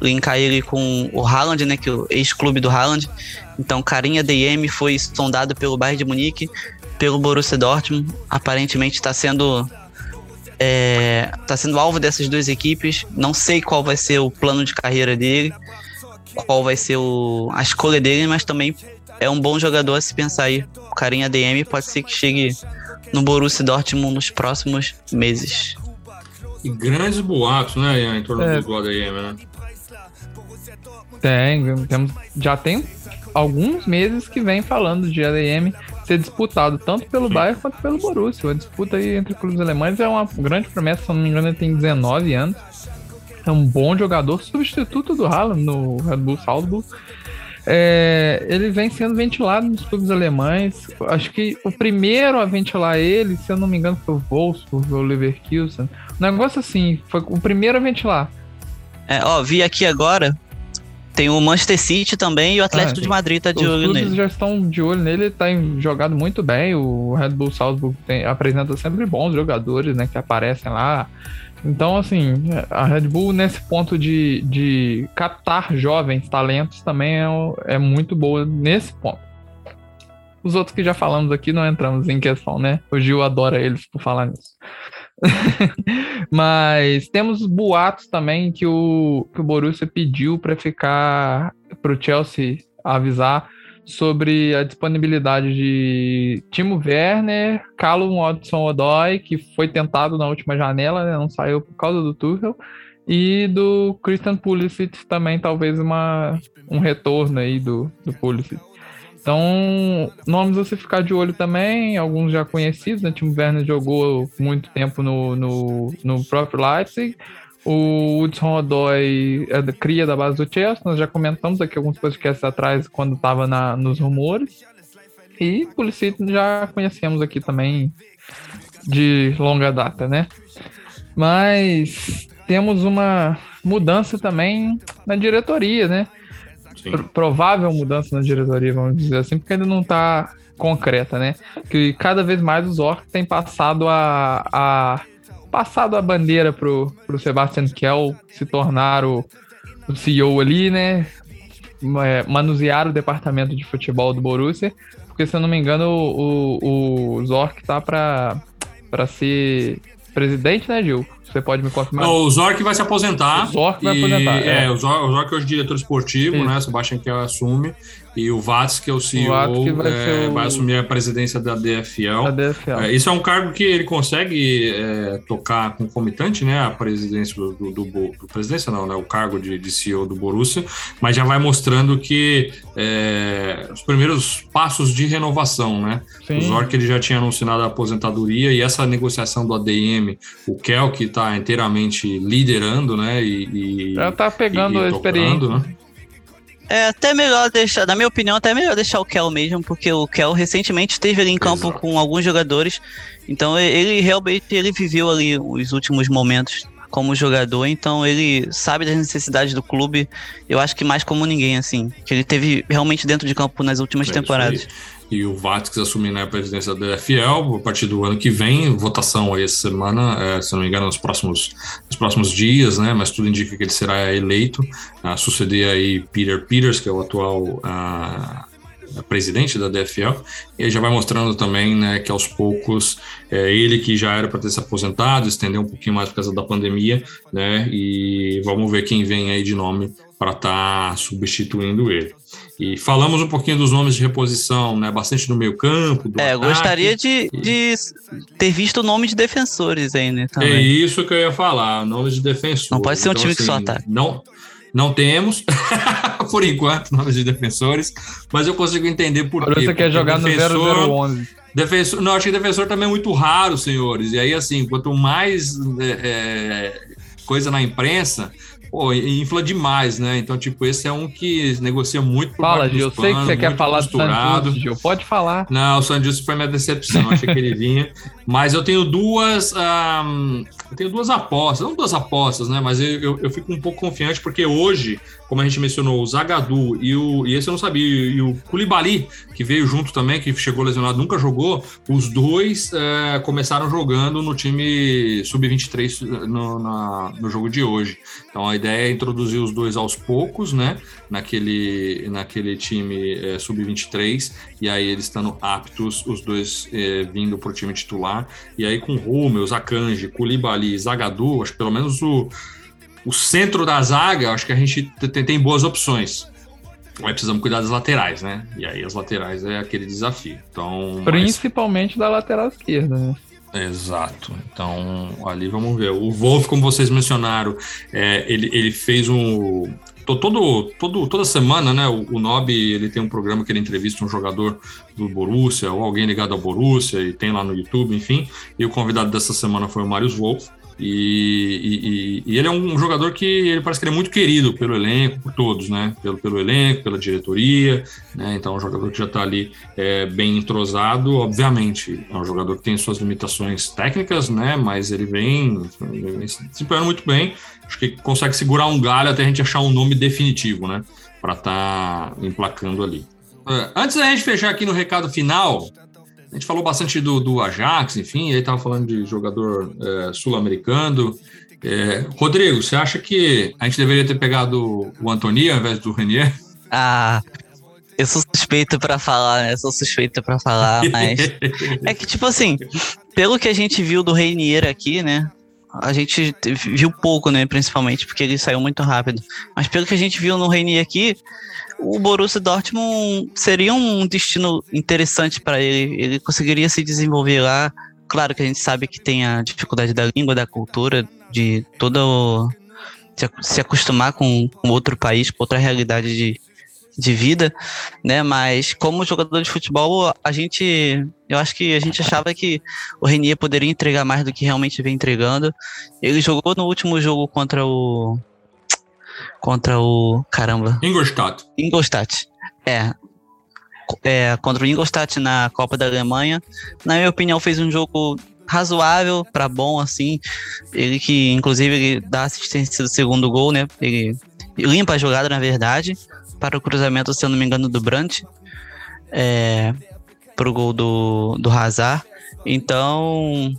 linkar ele com o Haaland, né, que é o ex-clube do Haaland. Então, Carinha DM foi sondado pelo Bayern de Munique, pelo Borussia Dortmund. Aparentemente está sendo é, tá sendo alvo dessas duas equipes. Não sei qual vai ser o plano de carreira dele, qual vai ser o, a escolha dele, mas também é um bom jogador a se pensar aí. O Carinha DM pode ser que chegue no Borussia Dortmund nos próximos meses. E grandes boatos, né, Ian, em torno é. do ADM, né? Tem, temos, já tem alguns meses que vem falando de ADM ser disputado tanto pelo Bayern quanto pelo Borussia. A disputa aí entre clubes alemães é uma grande promessa, se não me engano, ele tem 19 anos. É um bom jogador, substituto do Haaland no Red Bull Salzburg. É, ele vem sendo ventilado nos clubes alemães. Acho que o primeiro a ventilar ele, se eu não me engano, foi o Wolfsburg ou o Leverkusen. Um negócio assim, foi o primeiro a ventilar. É, ó, vi aqui agora tem o Manchester City também e o Atlético ah, de Madrid tá de Os olho nele. Os já estão de olho nele, tá jogado muito bem. O Red Bull Salzburg tem, apresenta sempre bons jogadores, né, que aparecem lá. Então, assim, a Red Bull nesse ponto de, de captar jovens talentos também é, é muito boa nesse ponto. Os outros que já falamos aqui não entramos em questão, né? O Gil adora eles por falar nisso. Mas temos boatos também que o, que o Borussia pediu para ficar para o Chelsea avisar sobre a disponibilidade de Timo Werner, Callum Hudson-Odoi, que foi tentado na última janela, né, não saiu por causa do Tuchel, e do Christian Pulisic também talvez uma, um retorno aí do, do Pulisic. Então, nomes se ficar de olho também, alguns já conhecidos, né? Timo Werner jogou muito tempo no, no, no próprio Leipzig. O Hudson Odoi é da cria da base do Chelsea, nós já comentamos aqui alguns podcasts atrás quando estava nos rumores. E Pulisic já conhecemos aqui também de longa data, né? Mas temos uma mudança também na diretoria, né? Provável mudança na diretoria, vamos dizer assim, porque ainda não está concreta, né? Que cada vez mais os Zork têm passado a, a passado a bandeira pro, pro Sebastian Kell se tornar o, o CEO ali, né? É, manusear o departamento de futebol do Borussia, porque se eu não me engano o, o, o Zork tá para ser presidente, né, Gil? Você pode me confirmar? Não, o Zork vai se aposentar. O Zork vai e, aposentar. É, é o, Zork, o Zork é diretor esportivo, Isso. né? Sebastian que assume. E o Vats, que é o CEO, o vai, é, o... vai, assumir a presidência da DFL. Da DFL. É, isso é um cargo que ele consegue é, tocar concomitante, né? A presidência do, do, do, do, presidência, não, né? O cargo de, de, CEO do Borussia, mas já vai mostrando que é, os primeiros passos de renovação, né? Sim. O Zork ele já tinha anunciado a aposentadoria e essa negociação do ADM, o Kel que está inteiramente liderando, né? E, e já está pegando e, e a experiência. Né? É até melhor deixar, na minha opinião, até melhor deixar o Kel mesmo, porque o Kel recentemente esteve ali em campo Exato. com alguns jogadores, então ele realmente ele viveu ali os últimos momentos como jogador, então ele sabe das necessidades do clube, eu acho que mais como ninguém, assim, que ele teve realmente dentro de campo nas últimas é temporadas e o Vatix assumir né, a presidência da DFL a partir do ano que vem, votação aí essa semana, é, se não me engano, nos próximos, nos próximos dias, né, mas tudo indica que ele será eleito, a suceder aí Peter Peters, que é o atual a, a presidente da DFL, e já vai mostrando também né, que aos poucos é ele que já era para ter se aposentado, estendeu um pouquinho mais por causa da pandemia, né, e vamos ver quem vem aí de nome para estar tá substituindo ele. E falamos um pouquinho dos nomes de reposição, né? Bastante no meio campo. é, ataque, gostaria de, e... de ter visto o nome de defensores aí, né? Também. É isso que eu ia falar, nome de defensores. Não pode ser um então, time assim, que só assim, ataque. Não, não temos, por enquanto, nomes de defensores, mas eu consigo entender por quê. Você quer jogar defensor, no 011. Defensor, não, acho que defensor também é muito raro, senhores. E aí, assim, quanto mais é, é, coisa na imprensa, pô, infla demais, né? Então, tipo, esse é um que negocia muito por Fala, Gil, eu sei que você quer falar do Gil, pode falar. Não, o Sanjus foi minha decepção, achei que ele vinha. Mas eu tenho duas, um, eu tenho duas apostas, não duas apostas, né? Mas eu, eu, eu, fico um pouco confiante porque hoje, como a gente mencionou, o Zagadu e o, e esse eu não sabia, e o Koulibaly, que veio junto também, que chegou lesionado, nunca jogou, os dois é, começaram jogando no time sub-23 no, no jogo de hoje. Então a ideia é introduzir os dois aos poucos, né? Naquele, naquele time é, sub-23, e aí eles estando aptos, os dois é, vindo para o time titular. E aí com Rúmel, Zakanji, Koulibaly, Zagadu, acho que pelo menos o, o centro da zaga, acho que a gente tem, tem boas opções. Aí precisamos cuidar das laterais, né? E aí as laterais é aquele desafio. Então, Principalmente mas... da lateral esquerda, né? Exato. Então, ali vamos ver. O Wolf, como vocês mencionaram, é, ele, ele fez um. Todo, todo, toda semana, né? O, o Nob ele tem um programa que ele entrevista um jogador do Borussia ou alguém ligado ao Borussia e tem lá no YouTube, enfim. E o convidado dessa semana foi o Marius Wolf. E, e, e, ele é um jogador que ele parece que ele é muito querido pelo elenco, por todos, né? Pelo, pelo elenco, pela diretoria, né? Então é um jogador que já está ali é, bem entrosado, obviamente. É um jogador que tem suas limitações técnicas, né? Mas ele vem, ele vem se desempenhando muito bem. Acho que consegue segurar um galho até a gente achar um nome definitivo, né? Para estar tá emplacando ali. É, antes da gente fechar aqui no recado final, a gente falou bastante do, do Ajax, enfim, aí estava falando de jogador é, sul-americano. É, Rodrigo, você acha que a gente deveria ter pegado o Antoni ao invés do Renier? Ah, eu sou suspeito para falar, né? Eu sou suspeito para falar, mas. é que, tipo assim, pelo que a gente viu do Reinier aqui, né? A gente viu pouco, né? Principalmente porque ele saiu muito rápido. Mas pelo que a gente viu no Reinier aqui, o Borussia Dortmund seria um destino interessante para ele. Ele conseguiria se desenvolver lá. Claro que a gente sabe que tem a dificuldade da língua, da cultura, de todo se acostumar com, com outro país, com outra realidade de, de vida, né? Mas como jogador de futebol, a gente, eu acho que a gente achava que o Renier poderia entregar mais do que realmente vem entregando. Ele jogou no último jogo contra o contra o. Caramba. Ingolstadt. Ingolstadt. É. é. Contra o Ingolstadt na Copa da Alemanha. Na minha opinião, fez um jogo razoável para bom, assim. Ele que, inclusive, ele dá assistência do segundo gol, né? Ele limpa a jogada, na verdade. Para o cruzamento, se eu não me engano, do Brandt, é, pro gol do, do Hazard. Então,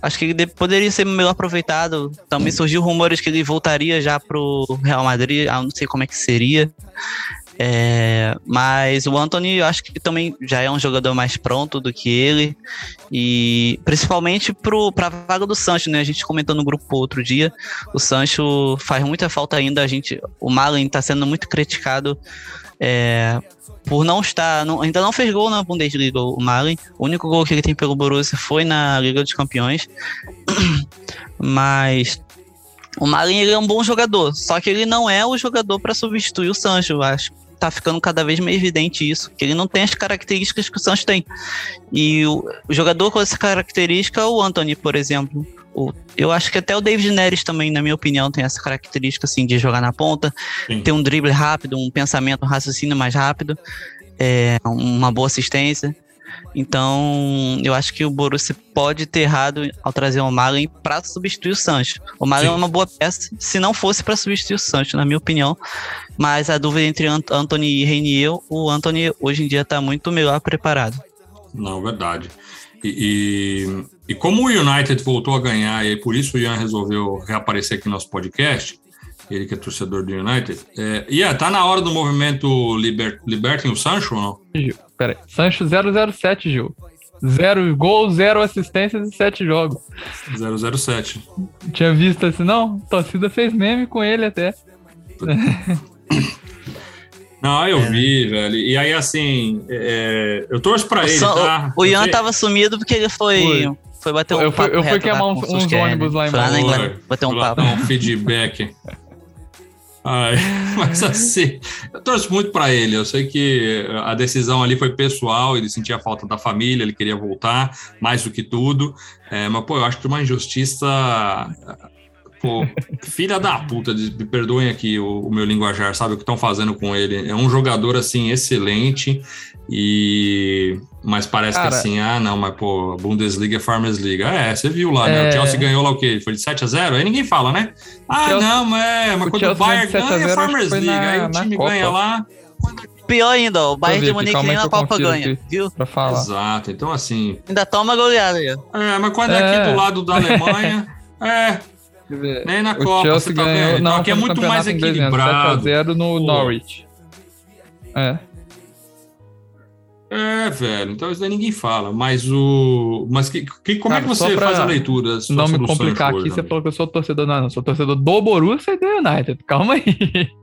acho que ele poderia ser melhor aproveitado. Também surgiu rumores que ele voltaria já pro Real Madrid, ah, não sei como é que seria. É, mas o Anthony, eu acho que também já é um jogador mais pronto do que ele. E principalmente para a vaga do Sancho, né? A gente comentou no grupo outro dia. O Sancho faz muita falta ainda. A gente, o Malen está sendo muito criticado é, por não estar. Não, ainda não fez gol na Bundesliga, o Malen. O único gol que ele tem pelo Borussia foi na Liga dos Campeões. Mas o Malen ele é um bom jogador, só que ele não é o jogador para substituir o Sancho. Eu acho tá ficando cada vez mais evidente isso, que ele não tem as características que o Santos tem. E o, o jogador com essa característica é o Anthony, por exemplo. O, eu acho que até o David Neres também, na minha opinião, tem essa característica assim de jogar na ponta, Sim. ter um drible rápido, um pensamento, um raciocínio mais rápido, é, uma boa assistência. Então, eu acho que o Borussia pode ter errado ao trazer o Malen para substituir o Sancho. O Malen é uma boa peça, se não fosse para substituir o Sancho, na minha opinião. Mas a dúvida entre Anthony e Reinier, o Anthony hoje em dia está muito melhor preparado. Não, verdade. E, e, e, como o United voltou a ganhar, e por isso o Ian resolveu reaparecer aqui no nosso podcast, ele que é torcedor do United. É, Ian, tá na hora do movimento liber, Libertem o Sancho ou não? Peraí. Sancho 007, Gil. Zero gol, zero assistências e sete jogos. 007. Tinha visto assim, não? A torcida fez meme com ele até. Não, eu é. vi, velho. E aí, assim, é, eu torço pra ele, tá? O, o Ian tava sumido porque ele foi, foi. foi bater um eu papo fui, Eu fui queimar uns, uns ônibus lá em. Bater um papo. Um feedback. Ai, mas assim, eu torço muito para ele. Eu sei que a decisão ali foi pessoal, ele sentia falta da família, ele queria voltar mais do que tudo. É, mas, pô, eu acho que uma injustiça. Pô, filha da puta, me perdoem aqui o, o meu linguajar, sabe o que estão fazendo com ele? É um jogador assim excelente e mas parece Cara, que assim, ah, não, mas pô, Bundesliga é Farmers League. Ah, é, você viu lá, é... né? O é. Chelsea ganhou lá o quê? Foi de 7 a 0 Aí ninguém fala, né? Ah, Chelsea... não, mas, é, mas quando o Bayern ganha, é Farmers League. Na, aí o time ganha lá. Pior ainda, o Bayern de Munique nem na Copa ganha, viu? Pra falar. Exato, então assim. Ainda toma goleada aí. É, mas quando é, é aqui do lado da Alemanha, é. Nem na o Copa, Chelsea você tá ganhou, vendo? Então, não, aqui é muito mais equilibrado. 7x0 no Pô. Norwich. É. É, velho, então isso daí ninguém fala. Mas o. Mas que, que como Cara, é que você faz a leitura? Não me complicar aqui, você falou que eu sou torcedor. Não, eu sou torcedor do Borussia e do United. Calma aí.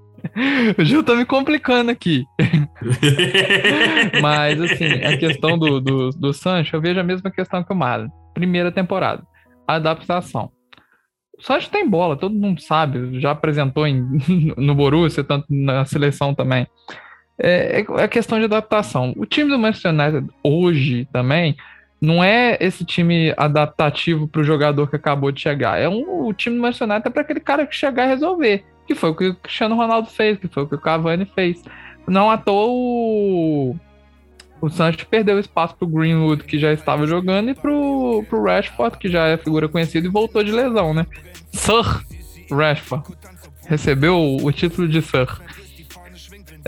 O Gil tá me complicando aqui. Mas, assim, a questão do, do, do Sancho, eu vejo a mesma questão que o Marlon. Primeira temporada. Adaptação. O Sancho tem bola, todo mundo sabe. Já apresentou em, no Borussia, tanto na seleção também. É, é, é questão de adaptação. O time do Manchester United hoje também não é esse time adaptativo para o jogador que acabou de chegar. É um, o time do Manchester United é para aquele cara que chegar e resolver. Que foi o que o Cristiano Ronaldo fez, que foi o que o Cavani fez. Não à toa o, o Sancho perdeu espaço para o Greenwood, que já estava jogando, e para o Rashford, que já é figura conhecida e voltou de lesão, né? Sir Rashford recebeu o título de Sir.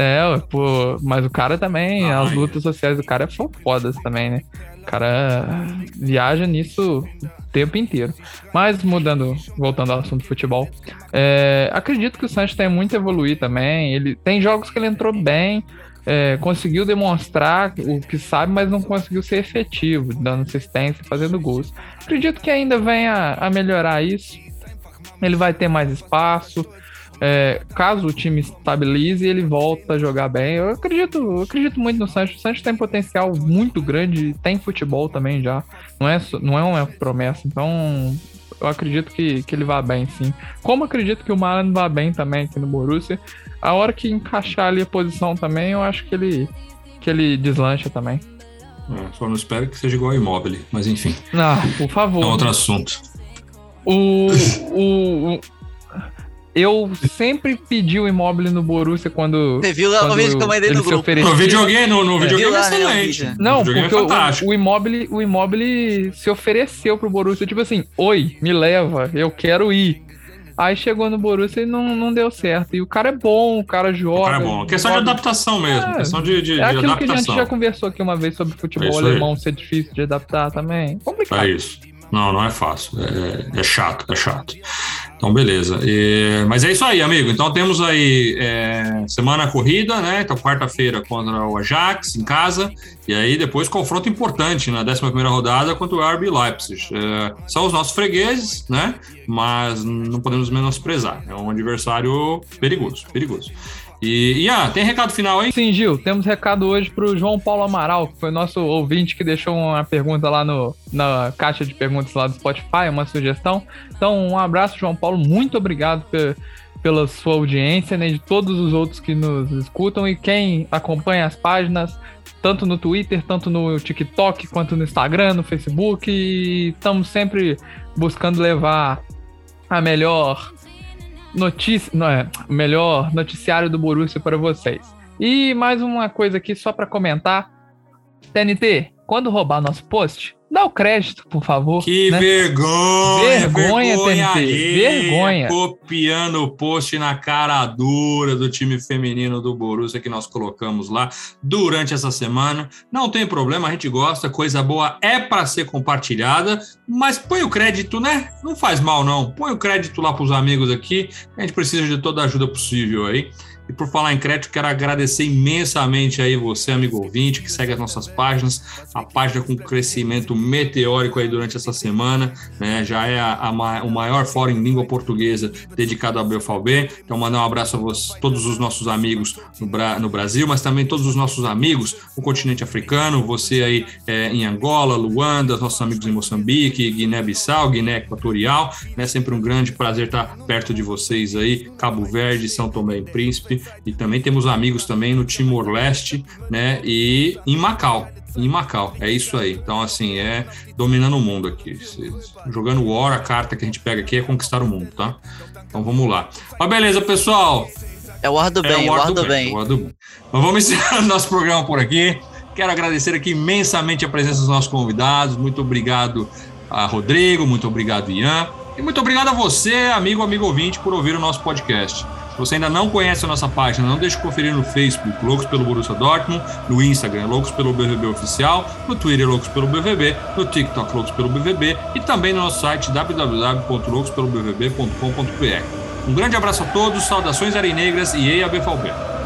É, pô, mas o cara também, Ai. as lutas sociais do cara são fodas também, né? O cara viaja nisso o tempo inteiro. Mas mudando, voltando ao assunto do futebol, é, acredito que o Santos tem muito a evoluir também. Ele tem jogos que ele entrou bem, é, conseguiu demonstrar o que sabe, mas não conseguiu ser efetivo, dando assistência, fazendo gols. Acredito que ainda venha a melhorar isso. Ele vai ter mais espaço. É, caso o time estabilize, ele volta a jogar bem. Eu acredito, eu acredito muito no Sancho. O Sancho tem potencial muito grande, tem futebol também já. Não é, não é uma promessa. Então, eu acredito que, que ele vá bem, sim. Como acredito que o Malan vá bem também aqui no Borussia. A hora que encaixar ali a posição também, eu acho que ele, que ele deslancha também. É, só não espero que seja igual ao Immobile, mas enfim. Ah, por favor. É outro assunto. O, o, eu sempre pedi o imóvel no Borussia quando. Você viu lá o vídeo que eu mandei no grupo? No videogame, no, no videogame é excelente. Não, porque é o, o, imóvel, o imóvel se ofereceu pro Borussia, tipo assim, oi, me leva, eu quero ir. Aí chegou no Borussia e não, não deu certo. E o cara é bom, o cara joga. O cara é bom. Questão joga... de adaptação mesmo. É, questão de, de, é aquilo de que a gente já conversou aqui uma vez sobre futebol é alemão ser difícil de adaptar também. Complicado. É isso. Não, não é fácil. É, é chato, é chato. Então, beleza. E, mas é isso aí, amigo. Então temos aí é, semana corrida, né? Então, quarta-feira contra o Ajax em casa. E aí depois confronto importante na 11 rodada contra o RB Leipzig. É, são os nossos fregueses, né? Mas não podemos menosprezar. É um adversário perigoso, perigoso. E, ah, tem recado final aí? Sim, Gil, temos recado hoje para o João Paulo Amaral, que foi nosso ouvinte que deixou uma pergunta lá no, na caixa de perguntas lá do Spotify, uma sugestão. Então, um abraço, João Paulo, muito obrigado pela sua audiência, né, de todos os outros que nos escutam e quem acompanha as páginas, tanto no Twitter, tanto no TikTok, quanto no Instagram, no Facebook, e estamos sempre buscando levar a melhor notícia, não é, melhor noticiário do Borussia para vocês. E mais uma coisa aqui só para comentar. TNT, quando roubar nosso post, dá o crédito, por favor. Que né? vergonha! Vergonha, vergonha TNT. vergonha. Copiando o post na cara dura do time feminino do Borussia que nós colocamos lá durante essa semana. Não tem problema, a gente gosta, coisa boa é para ser compartilhada, mas põe o crédito, né? Não faz mal, não. Põe o crédito lá para os amigos aqui, a gente precisa de toda a ajuda possível aí. E por falar em crédito, quero agradecer imensamente aí você, amigo ouvinte, que segue as nossas páginas, a página com crescimento meteórico aí durante essa semana, né? Já é a, a, o maior fórum em língua portuguesa dedicado ao BFB. Então, mandar um abraço a você, todos os nossos amigos no, no, Brasil, mas também todos os nossos amigos no continente africano, você aí é, em Angola, Luanda, nossos amigos em Moçambique, Guiné-Bissau, Guiné Equatorial, né? Sempre um grande prazer estar perto de vocês aí, Cabo Verde, São Tomé e Príncipe e também temos amigos também no Timor-Leste, né? E em Macau. Em Macau, é isso aí. Então, assim, é dominando o mundo aqui. Jogando War, a carta que a gente pega aqui é conquistar o mundo, tá? Então vamos lá. Mas beleza, pessoal. É o War do Bem, é o War do, bem. bem. do Bem. Mas vamos encerrar nosso programa por aqui. Quero agradecer aqui imensamente a presença dos nossos convidados. Muito obrigado a Rodrigo, muito obrigado, Ian. E muito obrigado a você, amigo, amigo ouvinte, por ouvir o nosso podcast. Você ainda não conhece a nossa página, não deixe de conferir no Facebook, Loucos pelo Borussia Dortmund, no Instagram, Loucos pelo BVB Oficial, no Twitter, Loucos pelo BVB, no TikTok, Loucos pelo BVB e também no nosso site www.loucospelobvb.com.br. Um grande abraço a todos, saudações arinegras e EIA BVB.